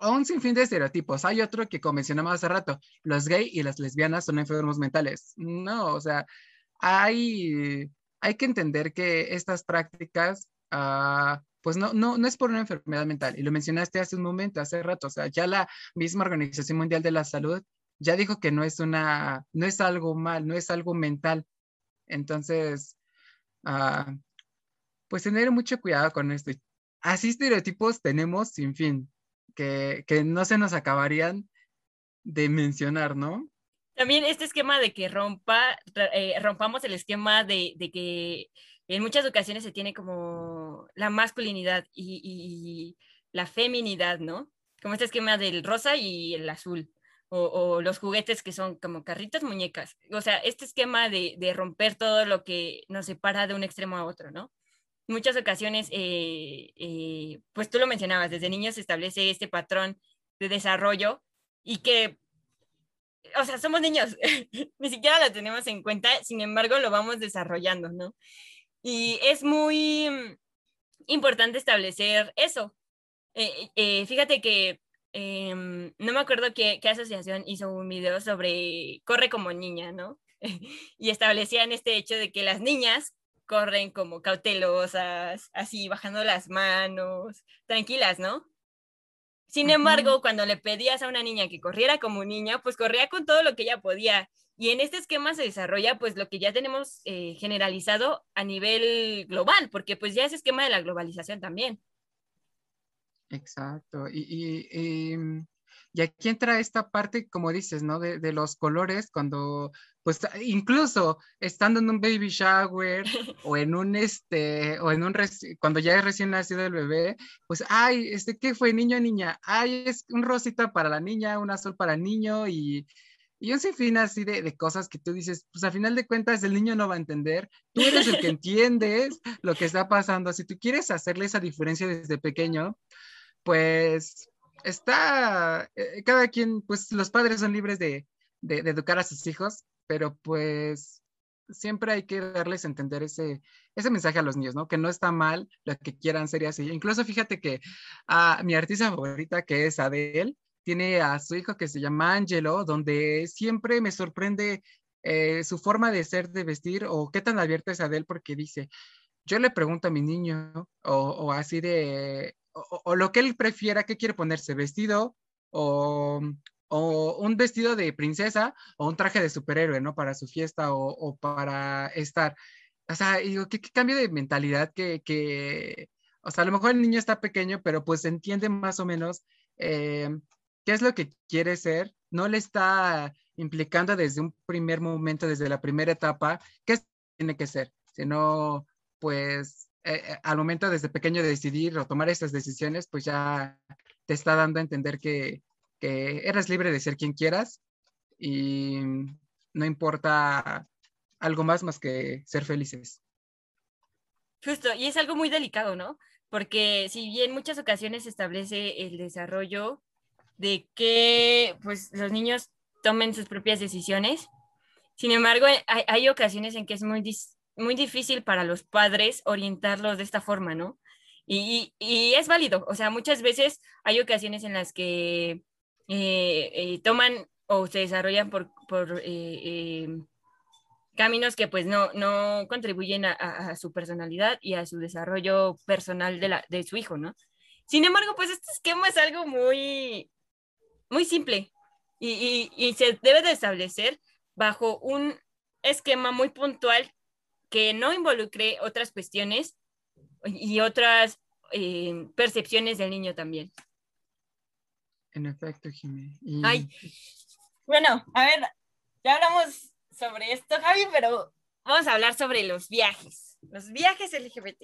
un sinfín de estereotipos. Hay otro que, mencionamos hace rato, los gays y las lesbianas son enfermos mentales. No, o sea, hay, hay que entender que estas prácticas, uh, pues no, no, no es por una enfermedad mental. Y lo mencionaste hace un momento, hace rato. O sea, ya la misma Organización Mundial de la Salud ya dijo que no es una, no es algo mal, no es algo mental. Entonces, uh, pues tener mucho cuidado con esto. Así estereotipos tenemos sin fin que, no se nos acabarían de mencionar, ¿no? También este esquema de que rompa, eh, rompamos el esquema de, que en muchas ocasiones se tiene como la masculinidad y, la feminidad, ¿no? Como este esquema del rosa y el azul, o, los juguetes que son como carritas, muñecas. O sea, este esquema de, de romper todo lo que nos separa de un extremo a otro, ¿no? Muchas ocasiones, eh, eh, pues tú lo mencionabas, desde niños se establece este patrón de desarrollo y que, o sea, somos niños, ni siquiera lo tenemos en cuenta, sin embargo, lo vamos desarrollando, ¿no? Y es muy importante establecer eso. Eh, fíjate que em, no me acuerdo qué, qué asociación hizo un video sobre corre como niña, ¿no? y establecían este hecho de que las niñas corren como cautelosas, así bajando las manos, tranquilas, ¿no? Sin embargo, cuando le pedías a una niña que corriera como niña, pues corría con todo lo que ella podía. Y en este esquema se desarrolla pues lo que ya tenemos eh, generalizado a nivel global, porque pues ya es esquema de la globalización también. Exacto. Y, y, aquí entra esta parte, como dices, ¿no? De, de, los colores, cuando, pues, incluso estando en un baby shower o en un, este, o en un, cuando ya es recién nacido el bebé, pues, ay, este, ¿qué fue, niño o niña? Ay, es un rosita para la niña, un azul para el niño y, y un sinfín así de, de, cosas que tú dices, pues a final de cuentas el niño no va a entender, tú eres el que entiendes lo que está pasando, si tú quieres hacerle esa diferencia desde pequeño, pues está, eh, cada quien, pues los padres son libres de, educar a sus hijos, pero pues siempre hay que darles a entender ese, mensaje a los niños, ¿no? Que no está mal lo que quieran ser así. Incluso fíjate que a mi artista favorita, que es Adele, tiene a su hijo que se llama Angelo, donde siempre me sorprende eh, su forma de ser, de vestir, o qué tan abierta es Adele, porque dice, yo le pregunto a mi niño, o, así de, o, lo que él prefiera, qué quiere ponerse, vestido o, un vestido de princesa o un traje de superhéroe, ¿no? Para su fiesta o, para estar. O sea, digo, ¿qué, cambio de mentalidad que, que, o sea, a lo mejor el niño está pequeño, pero pues entiende más o menos eh, qué es lo que quiere ser, no le está implicando desde un primer momento, desde la primera etapa, qué tiene que ser, sino pues eh, eh, al momento desde pequeño de decidir o tomar esas decisiones, pues ya te está dando a entender que, que eres libre de ser quien quieras y no importa algo más más que ser felices. Justo, y es algo muy delicado, ¿no? Porque si bien en muchas ocasiones se establece el desarrollo de que pues los niños tomen sus propias decisiones. Sin embargo, hay, ocasiones en que es muy, muy difícil para los padres orientarlos de esta forma, ¿no? Y, es válido, o sea, muchas veces hay ocasiones en las que eh, eh, toman o se desarrollan por, por eh, caminos que pues no, no contribuyen a, a, su personalidad y a su desarrollo personal de, la, de su hijo, ¿no? Sin embargo, pues este esquema es algo muy, muy simple y, se debe de establecer bajo un esquema muy puntual que no involucre otras cuestiones y otras eh, percepciones del niño también. En efecto, Jiménez. Ay, bueno, a ver, ya hablamos sobre esto, Javi, pero vamos a hablar sobre los viajes, los viajes LGBT.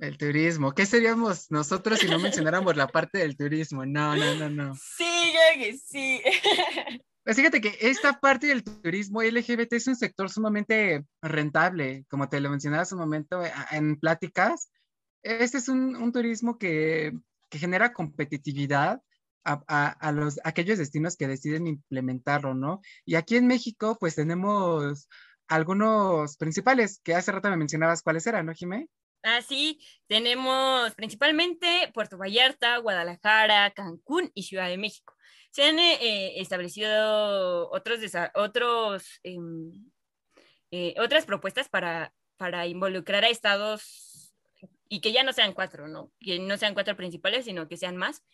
El turismo. ¿Qué seríamos nosotros si no mencionáramos la parte del turismo? No, no, no, no. Sí, yo que sí. Pues fíjate que esta parte del turismo LGBT es un sector sumamente rentable, como te lo mencionaba hace un momento eh, en pláticas. Este es un, turismo que, genera competitividad a, los, aquellos destinos que deciden implementarlo, ¿no? Y aquí en México, pues tenemos algunos principales, que hace rato me mencionabas cuáles eran, ¿no, Jimé? Así tenemos principalmente Puerto Vallarta, Guadalajara, Cancún y Ciudad de México. Se han eh, establecido otros, otros, em, eh, otras propuestas para, para involucrar a estados y que ya no sean cuatro, ¿no? Que no sean cuatro principales, sino que sean más.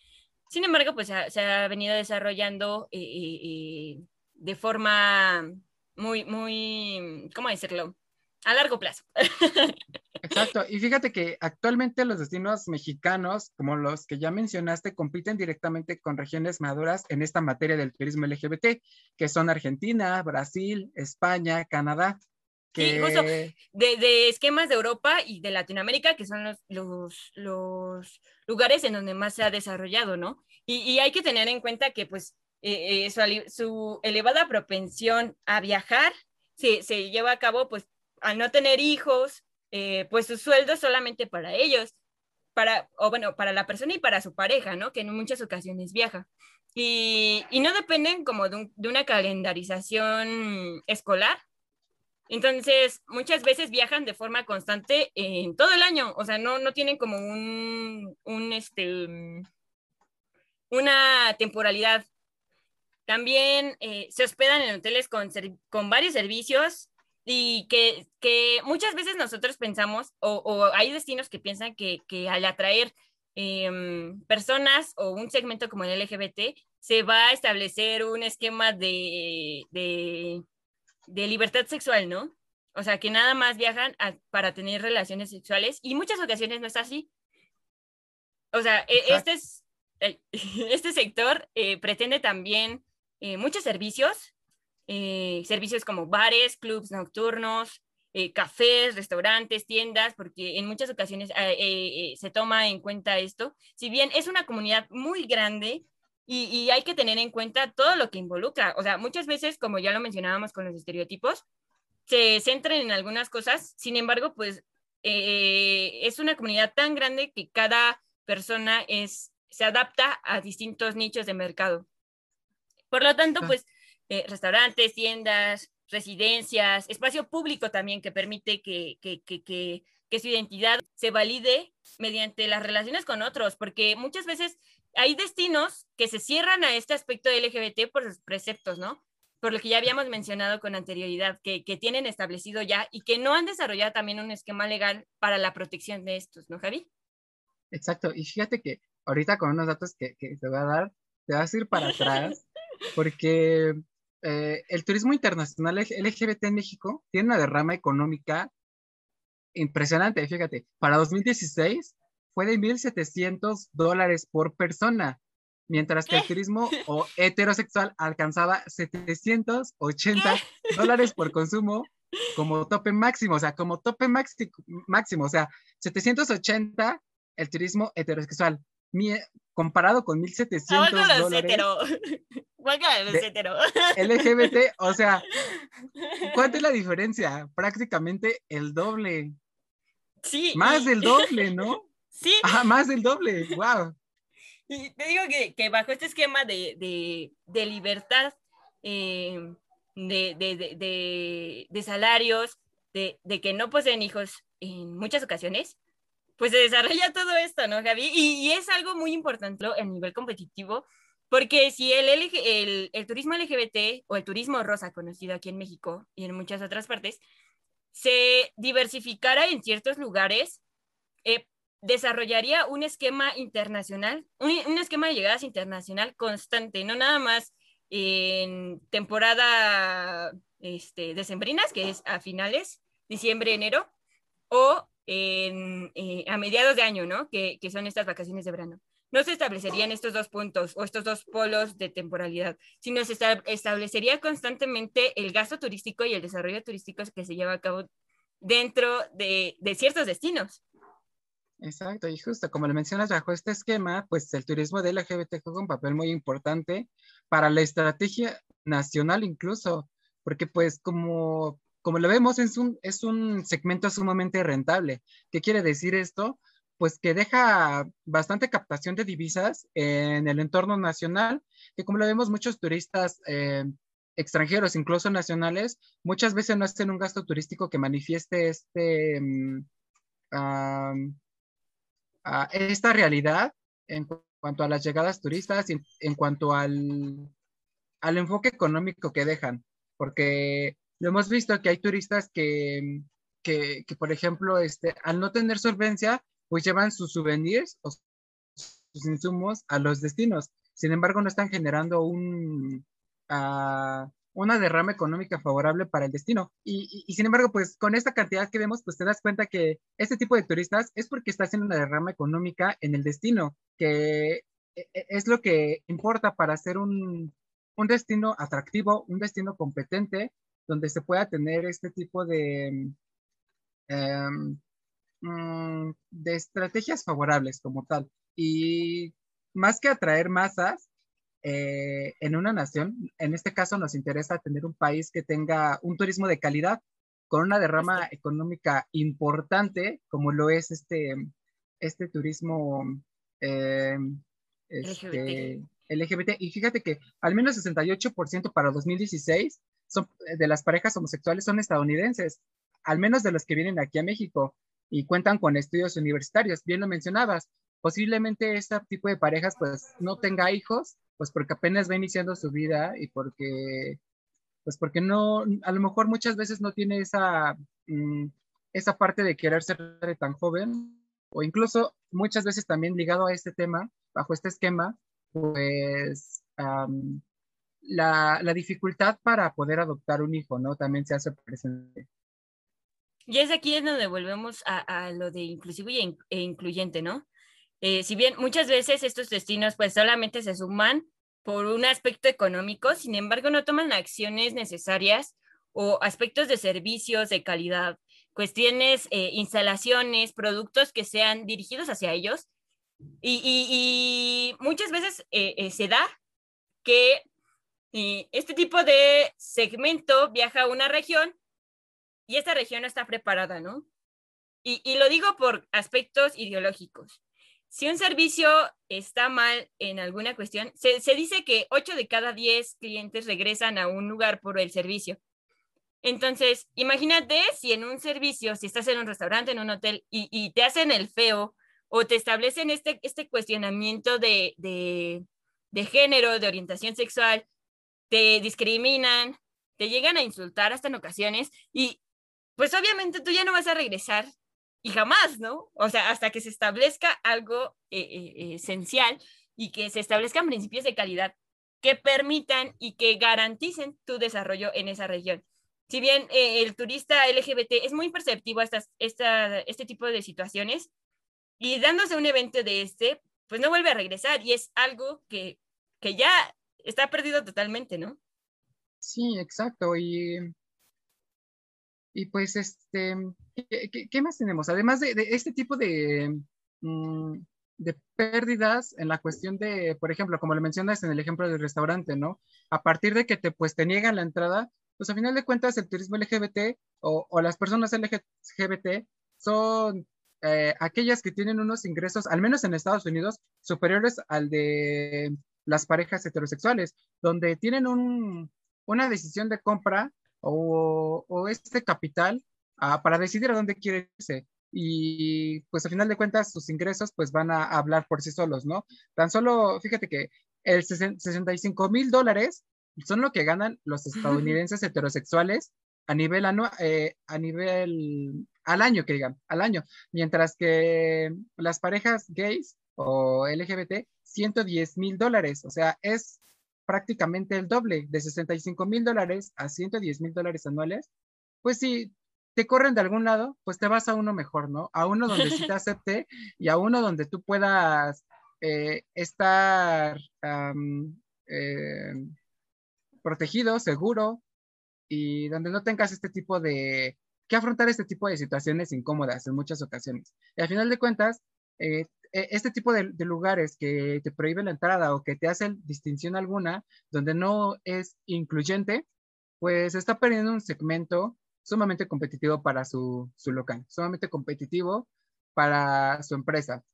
Sin embargo, pues se ha venido desarrollando eh, de forma muy, muy, ¿cómo decirlo? A largo plazo. Exacto, y fíjate que actualmente los destinos mexicanos, como los que ya mencionaste, compiten directamente con regiones maduras en esta materia del turismo LGBT, que son Argentina, Brasil, España, Canadá. Que... Sí, de, esquemas de Europa y de Latinoamérica, que son los, los, lugares en donde más se ha desarrollado, ¿no? Y, hay que tener en cuenta que, pues, eh, eh, su, su, elevada propensión a viajar se, se lleva a cabo, pues, al no tener hijos, eh, pues su sueldo solamente para ellos, para, o bueno, para la persona y para su pareja, ¿no? Que en muchas ocasiones viaja. Y, y no dependen como de, una calendarización escolar. Entonces, muchas veces viajan de forma constante en todo el año, o sea, no, no tienen como un, un este, una temporalidad. También eh, se hospedan en hoteles con, con varios servicios y que, que, muchas veces nosotros pensamos, o, o hay destinos que piensan que, que al atraer eh, personas o un segmento como el LGBT, se va a establecer un esquema de, de, de libertad sexual, ¿no? O sea, que nada más viajan a, para tener relaciones sexuales y muchas ocasiones no es así. O sea, e, este, es, este sector eh, pretende también eh, muchos servicios, eh, servicios como bares, clubs nocturnos, cafés, restaurantes, tiendas, porque en muchas ocasiones se toma en cuenta esto. Si bien es una comunidad muy grande, y, y, hay que tener en cuenta todo lo que involucra. O sea, muchas veces, como ya lo mencionábamos con los estereotipos, se centran en algunas cosas, sin embargo, pues es una comunidad tan grande que cada persona es, se adapta a distintos nichos de mercado. Por lo tanto, pues eh, restaurantes, tiendas, residencias, espacio público también que permite que, que, que, que, su identidad se valide mediante las relaciones con otros, porque muchas veces hay destinos que se cierran a este aspecto LGBT por sus preceptos, ¿no? Por lo que ya habíamos mencionado con anterioridad, que, que tienen establecido ya y que no han desarrollado también un esquema legal para la protección de estos, ¿no, Javi? Exacto, y fíjate que ahorita con unos datos que, que te voy a dar, te vas a ir para atrás, porque eh, el turismo internacional LGBT en México tiene una derrama económica impresionante, fíjate, para 2016 fue de 1.700 dólares por persona, mientras que el turismo o heterosexual alcanzaba 780 dólares por consumo como tope máximo, o sea, como tope máximo, máximo, o sea, 780 el turismo heterosexual, comparado con 1700 dólares. LGBT, o sea, ¿cuánto es la diferencia? Prácticamente el doble. Sí. Más del doble, ¿no? Sí. Ajá, más del doble, wow. Y te digo que, bajo este esquema de, libertad, eh, de, de, salarios, de, que no poseen hijos en muchas ocasiones, pues se desarrolla todo esto, ¿no, Javi? Y, es algo muy importante a nivel competitivo, porque si el, el, el, turismo LGBT o el turismo rosa, conocido aquí en México y en muchas otras partes, se diversificara en ciertos lugares, eh, desarrollaría un esquema internacional, un, esquema de llegadas internacional constante, no nada más en temporada este, decembrinas, que es a finales, diciembre, enero, o eh, a mediados de año, ¿no? Que, son estas vacaciones de verano. No se establecerían estos dos puntos o estos dos polos de temporalidad, sino se establecería constantemente el gasto turístico y el desarrollo turístico que se lleva a cabo dentro de, ciertos destinos. Exacto, y justo como le mencionas bajo este esquema, pues el turismo de LGBT juega un papel muy importante para la estrategia nacional incluso, porque pues como como lo vemos, es un, es un segmento sumamente rentable. ¿Qué quiere decir esto? Pues que deja bastante captación de divisas en el entorno nacional, que como lo vemos, muchos turistas eh, extranjeros, incluso nacionales, muchas veces no hacen un gasto turístico que manifieste este, mm, esta realidad en cuanto a las llegadas turistas y en cuanto al, al enfoque económico que dejan, porque lo hemos visto que hay turistas que, que, que, por ejemplo, este, al no tener solvencia, pues llevan sus souvenirs o sus insumos a los destinos. Sin embargo, no están generando un, uh, una derrama económica favorable para el destino. Y, y, sin embargo, pues con esta cantidad que vemos, pues te das cuenta que este tipo de turistas es porque está haciendo una derrama económica en el destino, que e, e, es lo que importa para hacer un, un destino atractivo, un destino competente donde se pueda tener este tipo de, em, mm, de estrategias favorables como tal. Y más que atraer masas eh, en una nación, en este caso nos interesa tener un país que tenga un turismo de calidad, con una derrama económica importante, como lo es este, este turismo em, este, LGBT. Y fíjate que al menos 68% para 2016 son, eh, de las parejas homosexuales son estadounidenses, al menos de los que vienen aquí a México y cuentan con estudios universitarios. Bien lo mencionabas, posiblemente este tipo de parejas pues no tenga hijos, pues porque apenas va iniciando su vida y porque, pues porque no, a lo mejor muchas veces no tiene esa, mm, esa parte de querer ser tan joven o incluso muchas veces también ligado a este tema, bajo este esquema, pues la, dificultad para poder adoptar un hijo, ¿no? También se hace presente. Y es aquí es donde volvemos a, lo de inclusivo e incluyente, ¿no? eh, si bien muchas veces estos destinos pues solamente se suman por un aspecto económico, sin embargo no toman acciones necesarias o aspectos de servicios de calidad, cuestiones, eh, instalaciones, productos que sean dirigidos hacia ellos. Y, muchas veces eh, se da que este tipo de segmento viaja a una región y esta región no está preparada, ¿no? Y, y, lo digo por aspectos ideológicos. Si un servicio está mal en alguna cuestión, se, dice que 8 de cada 10 clientes regresan a un lugar por el servicio. Entonces, imagínate si en un servicio, si estás en un restaurante, en un hotel y, te hacen el feo o te establecen este, este cuestionamiento de, de género, de orientación sexual, te discriminan, te llegan a insultar hasta en ocasiones y pues obviamente tú ya no vas a regresar y jamás, ¿no? O sea, hasta que se establezca algo eh, eh, esencial y que se establezcan principios de calidad que permitan y que garanticen tu desarrollo en esa región. Si bien eh, el turista LGBT es muy perceptivo a estas, esta, este tipo de situaciones y dándose un evento de este, pues no vuelve a regresar y es algo que, que ya está perdido totalmente, ¿no? Sí, exacto. Y y pues, este, ¿qué, más tenemos? Además de, este tipo de, mm, de pérdidas en la cuestión de, por ejemplo, como le mencionas en el ejemplo del restaurante, ¿no? A partir de que te, pues, te niegan la entrada, pues a final de cuentas el turismo LGBT o, o las personas LGBT son eh, aquellas que tienen unos ingresos, al menos en Estados Unidos, superiores al de las parejas heterosexuales, donde tienen un, una decisión de compra o, este capital ah, para decidir a dónde quiere irse. Y pues al final de cuentas sus ingresos pues van a hablar por sí solos, ¿no? Tan solo, fíjate que el 65 mil dólares son lo que ganan los estadounidenses heterosexuales a nivel anual, eh, a nivel al año, que digan, al año, mientras que las parejas gays o LGBT, 110 mil dólares, o sea, es prácticamente el doble, de 65 mil dólares a 110 mil dólares anuales, pues si te corren de algún lado, pues te vas a uno mejor, ¿no? A uno donde sí te acepte y a uno donde tú puedas eh, estar eh, protegido, seguro y donde no tengas este tipo de que afrontar este tipo de situaciones incómodas en muchas ocasiones. Y al final de cuentas, eh, este tipo de, lugares que te prohíben la entrada o que te hacen distinción alguna, donde no es incluyente, pues está perdiendo un segmento sumamente competitivo para su, local, sumamente competitivo para su empresa.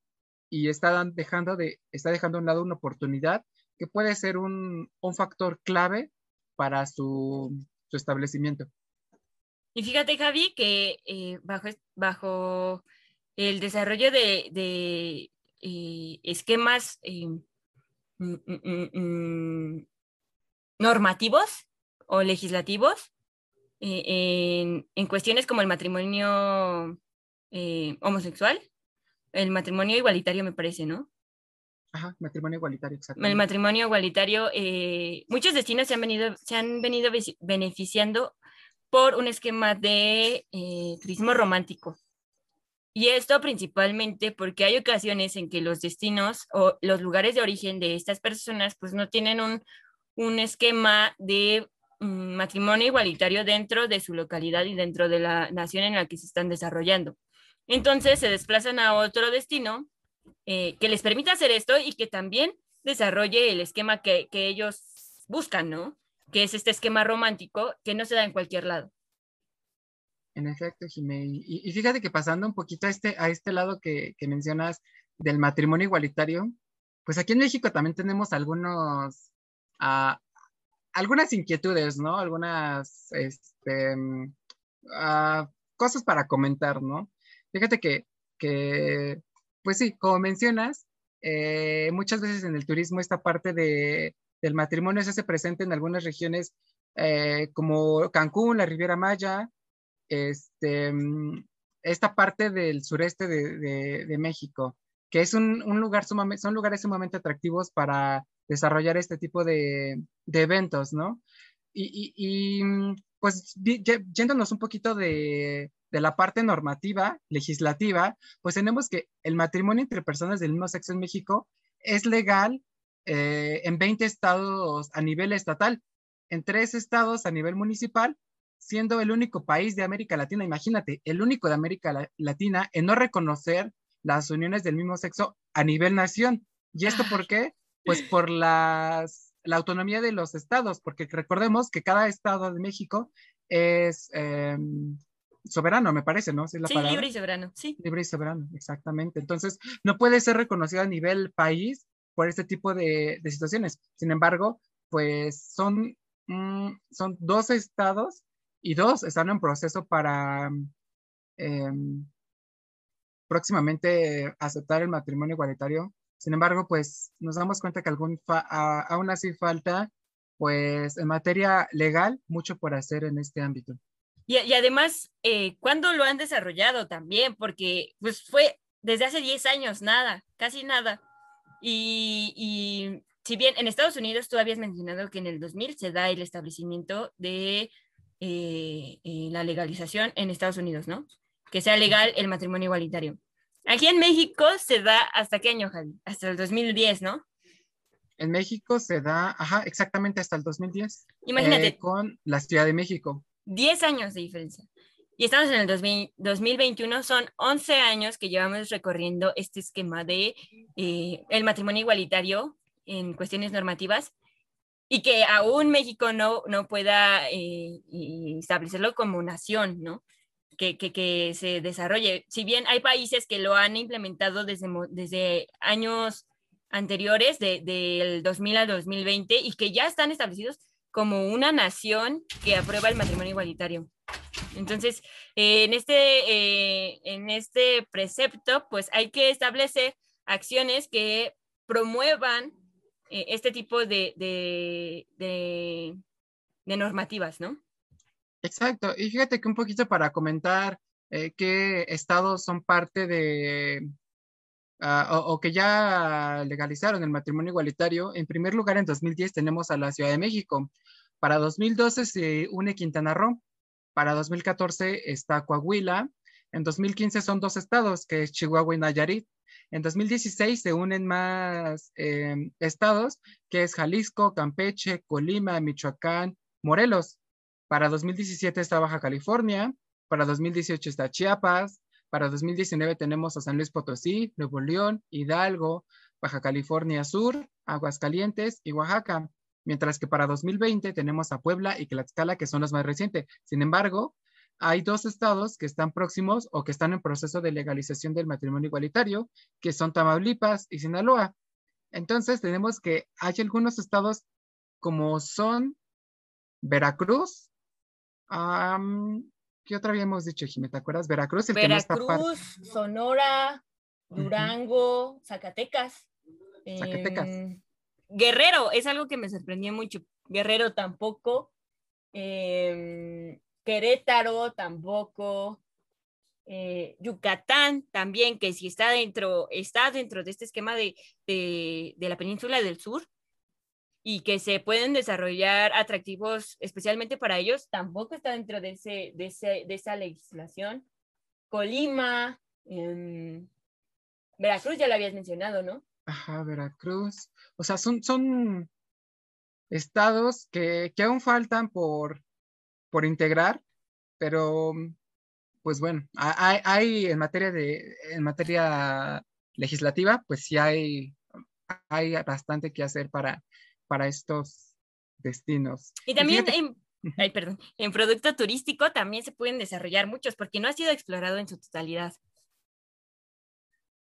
Y está dejando, de, está dejando a un lado una oportunidad que puede ser un, factor clave para su, establecimiento. Y fíjate, Javi, que eh, bajo, bajo el desarrollo de, eh, esquemas eh, mm, mm, mm, normativos o legislativos eh, en, cuestiones como el matrimonio homosexual, el matrimonio igualitario me parece, ¿no? Ajá, matrimonio igualitario, exacto. El matrimonio igualitario, muchos destinos se han venido, se han venido beneficiando por un esquema de turismo romántico. Y esto principalmente porque hay ocasiones en que los destinos o los lugares de origen de estas personas pues no tienen un, esquema de mm, matrimonio igualitario dentro de su localidad y dentro de la nación en la que se están desarrollando. Entonces se desplazan a otro destino eh, que les permita hacer esto y que también desarrolle el esquema que, que ellos buscan, ¿no? Que es este esquema romántico que no se da en cualquier lado. En efecto, Jiménez. Y, fíjate que pasando un poquito a este, a este lado que, mencionas del matrimonio igualitario, pues aquí en México también tenemos algunos, ah, algunas inquietudes, ¿no? Algunas este, ah, cosas para comentar, ¿no? Fíjate que, que pues sí, como mencionas, eh, muchas veces en el turismo esta parte de, del matrimonio se hace presente en algunas regiones eh, como Cancún, la Riviera Maya, este, mm, esta parte del sureste de, México, que es un, lugar sumamente, son lugares sumamente atractivos para desarrollar este tipo de, eventos, ¿no? Y, y, mm, pues yéndonos un poquito de, de la parte normativa, legislativa, pues tenemos que el matrimonio entre personas del mismo sexo en México es legal eh, en 20 estados a nivel estatal, en tres estados a nivel municipal, siendo el único país de América Latina, imagínate, el único de América Latina en no reconocer las uniones del mismo sexo a nivel nación. ¿Y esto por qué? Pues por las, la autonomía de los estados, porque recordemos que cada estado de México es em, soberano, me parece, ¿no? ¿Sí, libre y soberano, sí. Libre y soberano, exactamente. Entonces, no puede ser reconocido a nivel país por este tipo de, situaciones. Sin embargo, pues son, mm, son dos estados y dos están en proceso para em, próximamente aceptar el matrimonio igualitario. Sin embargo, pues nos damos cuenta que algún aún así falta, pues en materia legal, mucho por hacer en este ámbito. Y, además, eh, ¿cuándo lo han desarrollado también? Porque pues fue desde hace 10 años, nada, casi nada. Y, si bien en Estados Unidos tú habías mencionado que en el 2000 se da el establecimiento de eh, eh, la legalización en Estados Unidos, ¿no? Que sea legal el matrimonio igualitario. Aquí en México se da hasta qué año, Javi? Hasta el 2010, ¿no? En México se da, ajá, exactamente hasta el 2010. Imagínate. Eh, con la Ciudad de México. 10 años de diferencia. Y estamos en el 2021, son 11 años que llevamos recorriendo este esquema de eh, el matrimonio igualitario en cuestiones normativas y que aún México no, no pueda eh, establecerlo como nación, ¿no? Que, que, se desarrolle. Si bien hay países que lo han implementado desde, desde años anteriores, del de, 2000 al 2020, y que ya están establecidos como una nación que aprueba el matrimonio igualitario. Entonces, eh, en, este, eh, en este precepto, pues hay que establecer acciones que promuevan eh, este tipo de, de, de, normativas, ¿no? Exacto. Y fíjate que un poquito para comentar qué estados son parte de, ah, o, que ya legalizaron el matrimonio igualitario. En primer lugar, en 2010 tenemos a la Ciudad de México. Para 2012 se une Quintana Roo. Para 2014 está Coahuila. En 2015 son dos estados, que es Chihuahua y Nayarit. En 2016 se unen más em, estados, que es Jalisco, Campeche, Colima, Michoacán, Morelos. Para 2017 está Baja California. Para 2018 está Chiapas. Para 2019 tenemos a San Luis Potosí, Nuevo León, Hidalgo, Baja California Sur, Aguascalientes y Oaxaca mientras que para 2020 tenemos a Puebla y Tlaxcala, que son los más recientes. Sin embargo, hay dos estados que están próximos o que están en proceso de legalización del matrimonio igualitario, que son Tamaulipas y Sinaloa. Entonces, tenemos que hay algunos estados como son Veracruz, ¿qué otra habíamos dicho, Jimé? ¿Te acuerdas? Veracruz, el Veracruz, Sonora, Durango, Zacatecas. Zacatecas. Em, Guerrero es algo que me sorprendió mucho. Guerrero tampoco. Em, Querétaro tampoco. Eh, Yucatán también, que si está dentro, está dentro de este esquema de, la península del sur y que se pueden desarrollar atractivos especialmente para ellos, tampoco está dentro de, ese, de, esa legislación. Colima, em, Veracruz ya lo habías mencionado, ¿no? Ajá, Veracruz. O sea, son, son estados que, aún faltan por, por integrar, pero pues bueno, hay, hay, en materia de, en materia legislativa, pues sí hay, hay bastante que hacer para, para estos destinos. Y también en, ay, perdón, en producto turístico también se pueden desarrollar muchos, porque no ha sido explorado en su totalidad.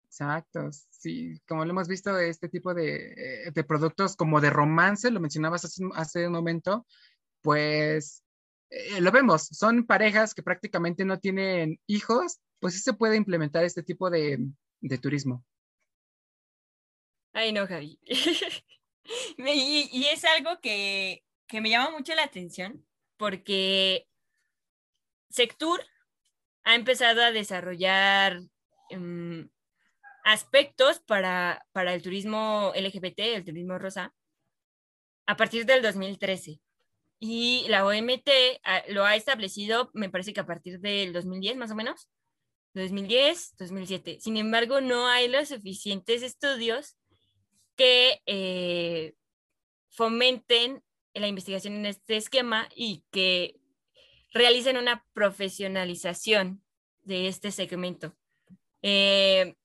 Exacto, sí, como lo hemos visto, este tipo de, eh, productos como de romance, lo mencionabas hace, un momento, pues eh, lo vemos, son parejas que prácticamente no tienen hijos, pues sí se puede implementar este tipo de, turismo. Ay, no, Javi. y, es algo que, me llama mucho la atención porque Sectur ha empezado a desarrollar em, aspectos para, para el turismo LGBT, el turismo rosa, a partir del 2013. Y la OMT ah, lo ha establecido, me parece que a partir del 2010 más o menos, 2010, 2007. Sin embargo, no hay los suficientes estudios que eh, fomenten la investigación en este esquema y que realicen una profesionalización de este segmento. Eh,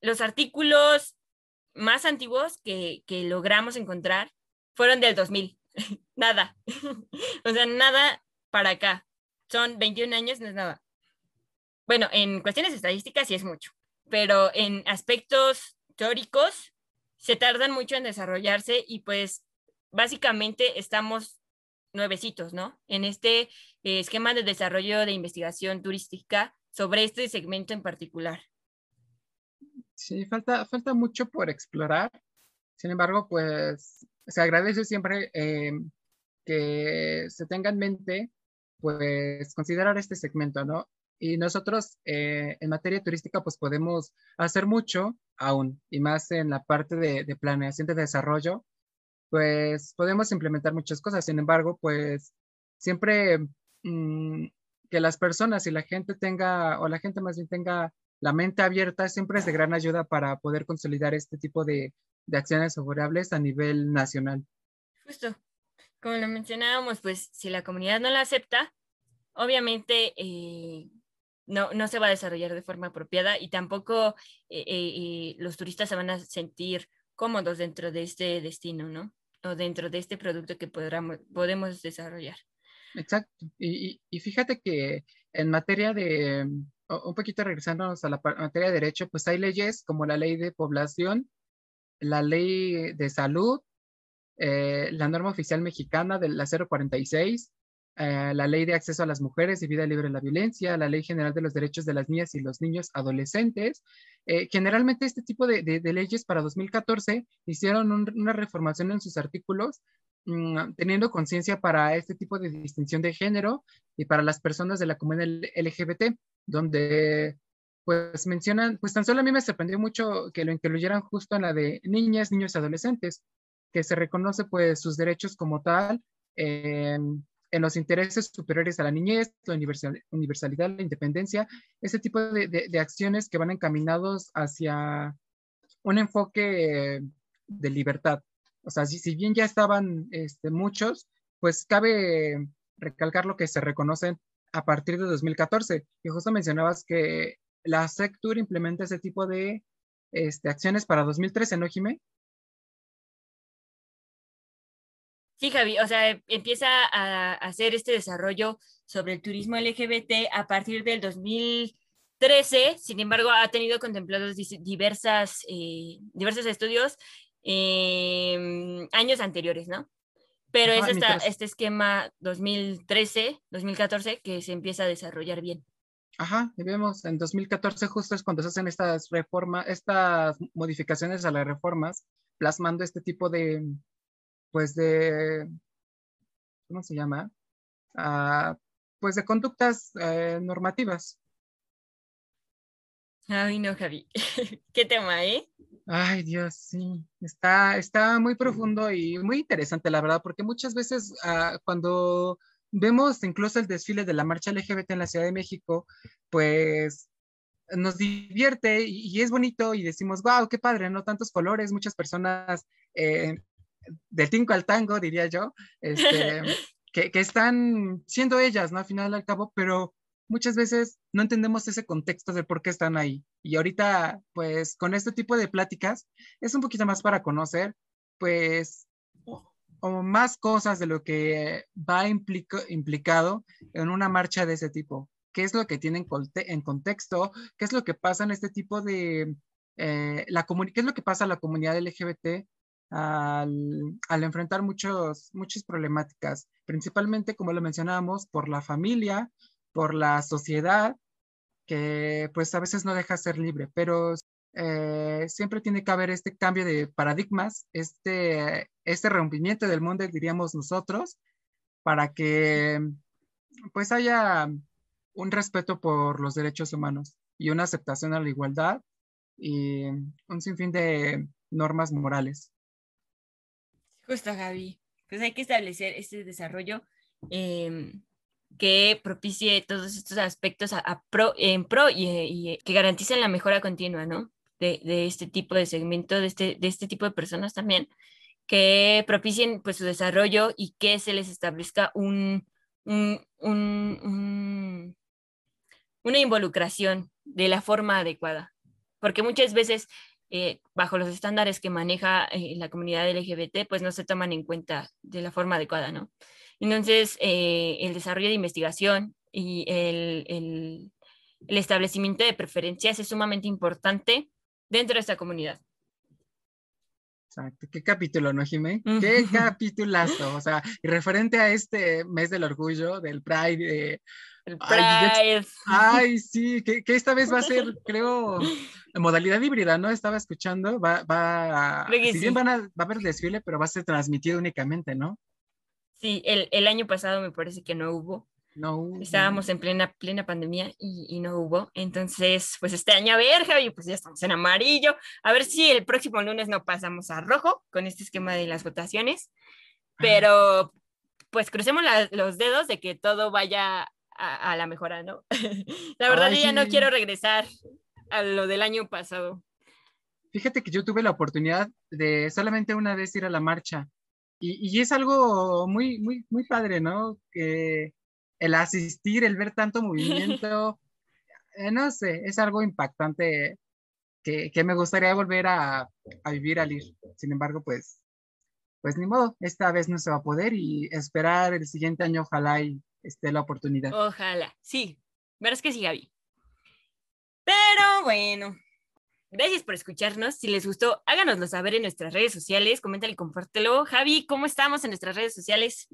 los artículos más antiguos que, que logramos encontrar fueron del 2000. nada. o sea, nada para acá. Son 21 años, no es nada. Bueno, en cuestiones estadísticas sí es mucho, pero en aspectos teóricos se tardan mucho en desarrollarse y pues básicamente estamos nuevecitos, ¿no? En este eh, esquema de desarrollo de investigación turística sobre este segmento en particular. Sí, falta, falta mucho por explorar. Sin embargo, pues se agradece siempre eh, que se tenga en mente, pues, considerar este segmento, ¿no? Y nosotros eh, en materia turística, pues podemos hacer mucho aún, y más en la parte de, de planeación de desarrollo, pues podemos implementar muchas cosas. Sin embargo, pues siempre mm, que las personas y la gente tenga, o la gente más bien tenga la mente abierta siempre es de gran ayuda para poder consolidar este tipo de, acciones favorables a nivel nacional. Justo, como lo mencionábamos, pues si la comunidad no la acepta, obviamente eh, no, no, se va a desarrollar de forma apropiada y tampoco eh, eh, los turistas se van a sentir cómodos dentro de este destino, ¿no? O dentro de este producto que podamos, podemos desarrollar. Exacto. Y, y, fíjate que en materia de, un poquito regresándonos a la materia de derecho, pues hay leyes como la ley de población, la ley de salud, eh, la norma oficial mexicana de la 046, eh, la ley de acceso a las mujeres y vida libre de la violencia, la ley general de los derechos de las niñas y los niños adolescentes. Eh, generalmente este tipo de, leyes para 2014 hicieron una reformación en sus artículos Mm, teniendo conciencia para este tipo de distinción de género y para las personas de la comunidad LGBT, donde pues mencionan, pues tan solo a mí me sorprendió mucho que lo incluyeran justo en la de niñas, niños y adolescentes, que se reconoce pues sus derechos como tal en, los intereses superiores a la niñez, la universalidad, la independencia, ese tipo de, acciones que van encaminados hacia un enfoque de libertad, o sea, si, bien ya estaban este, muchos, pues cabe recalcar lo que se reconocen a partir de 2014. Y justo mencionabas que la Sectur implementa ese tipo de este, acciones para 2013, ¿no, Jimé? Sí, Javi, o sea, empieza a hacer este desarrollo sobre el turismo LGBT a partir del 2013, sin embargo, ha tenido contemplados diversas, eh, diversos estudios Em, años anteriores, ¿no? Pero es este esquema 2013, 2014 que se empieza a desarrollar bien. Ajá, y vemos en 2014 justo es cuando se hacen estas reformas, estas modificaciones a las reformas, plasmando este tipo de, pues de, ¿cómo se llama? Ah, pues de conductas eh, normativas. Ay, no, Javi. Qué tema, ¿eh? Ay, Dios, sí, está, está muy profundo y muy interesante, la verdad, porque muchas veces ah, cuando vemos incluso el desfile de la marcha LGBT en la Ciudad de México, pues nos divierte y, es bonito y decimos, wow, qué padre, ¿no? Tantos colores, muchas personas eh, del tinco al tango, diría yo, este, que, que, están siendo ellas, ¿no? Al final al cabo, pero muchas veces no entendemos ese contexto de por qué están ahí. Y ahorita, pues, con este tipo de pláticas, es un poquito más para conocer, pues, o, más cosas de lo que va implicado en una marcha de ese tipo. ¿Qué es lo que tienen en contexto? ¿Qué es lo que pasa en este tipo de... Eh, la ¿Qué es lo que pasa a la comunidad LGBT al, al, enfrentar muchos, muchas problemáticas, principalmente, como lo mencionábamos, por la familia, por la sociedad, que pues a veces no deja ser libre, pero eh, siempre tiene que haber este cambio de paradigmas, este, este rompimiento del mundo, diríamos nosotros, para que pues haya un respeto por los derechos humanos y una aceptación a la igualdad y un sinfín de normas morales. Justo, Gaby. pues hay que establecer este desarrollo em, que propicie todos estos aspectos a, pro, en pro y, que garanticen la mejora continua, ¿no? De, este tipo de segmento, de este, de este tipo de personas también, que propicien pues su desarrollo y que se les establezca un, un, un, una involucración de la forma adecuada. Porque muchas veces, eh, bajo los estándares que maneja eh, la comunidad LGBT, pues no se toman en cuenta de la forma adecuada, ¿no? Entonces, eh, el desarrollo de investigación y el, el, establecimiento de preferencias es sumamente importante dentro de esta comunidad. Exacto. Qué capítulo, ¿no, Jimé? Qué capitulazo. O sea, y referente a este mes del orgullo, del Pride. el Pride. Ay, sí, que, que, esta vez va a ser, creo, modalidad híbrida, ¿no? Estaba escuchando, va, va, si bien van a, va a haber desfile, pero va a ser transmitido únicamente, ¿no? Sí, el, el, año pasado me parece que no hubo. No. Estábamos en plena, plena pandemia y, y, no hubo. Entonces, pues este año a ver, Javi, pues ya estamos en amarillo. A ver si el próximo lunes no pasamos a rojo con este esquema de las votaciones. Pero, pues crucemos la, los dedos de que todo vaya a, a la mejora, ¿no? la verdad, yo ya no quiero regresar a lo del año pasado. Fíjate que yo tuve la oportunidad de solamente una vez ir a la marcha y, es algo muy, muy, muy padre, ¿no? Que el asistir, el ver tanto movimiento, eh, no sé, es algo impactante que, que me gustaría volver a, a, vivir al ir. Sin embargo, pues, pues ni modo, esta vez no se va a poder y esperar el siguiente año, ojalá y esté la oportunidad. Ojalá, sí, verás que sí, Gaby. Pero bueno, Gracias por escucharnos. Si les gustó, háganoslo saber en nuestras redes sociales. Coméntale y compártelo. Javi, ¿cómo estamos en nuestras redes sociales?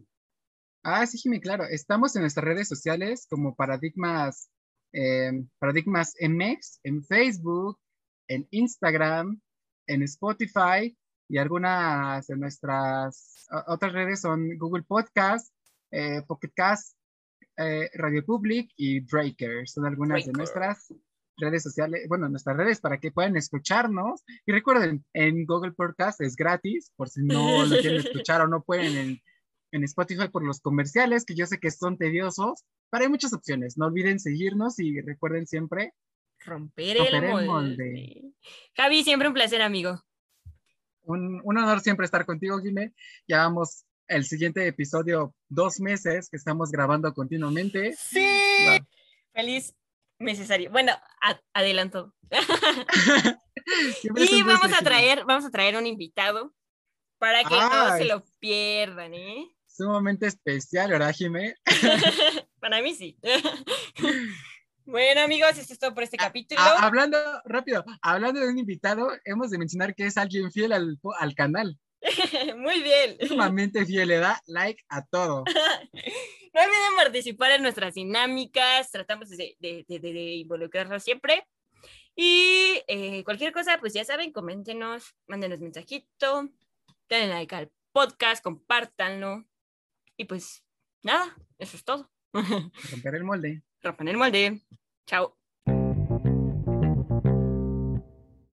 Ah, sí, Jimmy, claro. Estamos en nuestras redes sociales como Paradigmas, eh, Paradigmas MX, en Facebook, en Instagram, en Spotify y algunas de nuestras otras redes son Google Podcast, eh, Pocket Cast, eh, Radio Public y Breaker. Son algunas de nuestras redes sociales, bueno, nuestras redes para que puedan escucharnos. Y recuerden, en Google Podcast es gratis, por si no lo quieren escuchar o no pueden en, en Spotify por los comerciales, que yo sé que son tediosos, pero hay muchas opciones. No olviden seguirnos y recuerden siempre romper, el, molde. Javi, siempre un placer, amigo. Un, un honor siempre estar contigo, Jimé. Ya vamos el siguiente episodio, dos meses que estamos grabando continuamente. Sí. Feliz necesario. Bueno, adelanto. y vamos a traer, vamos a traer un invitado para que no se lo pierdan, ¿eh? Sumamente especial, ¿verdad, Jimé? para mí sí. bueno, amigos, esto es todo por este capítulo. hablando, rápido, hablando de un invitado, hemos de mencionar que es alguien fiel al, al canal. Muy bien. Sumamente fiel, le da like a todo. no olviden participar en nuestras dinámicas, tratamos de, de, de, involucrarnos siempre. Y eh, cualquier cosa, pues ya saben, coméntenos, mándenos mensajito, denle like al podcast, compártanlo. Y pues nada, eso es todo. Romper el molde. Romper el molde. Chao.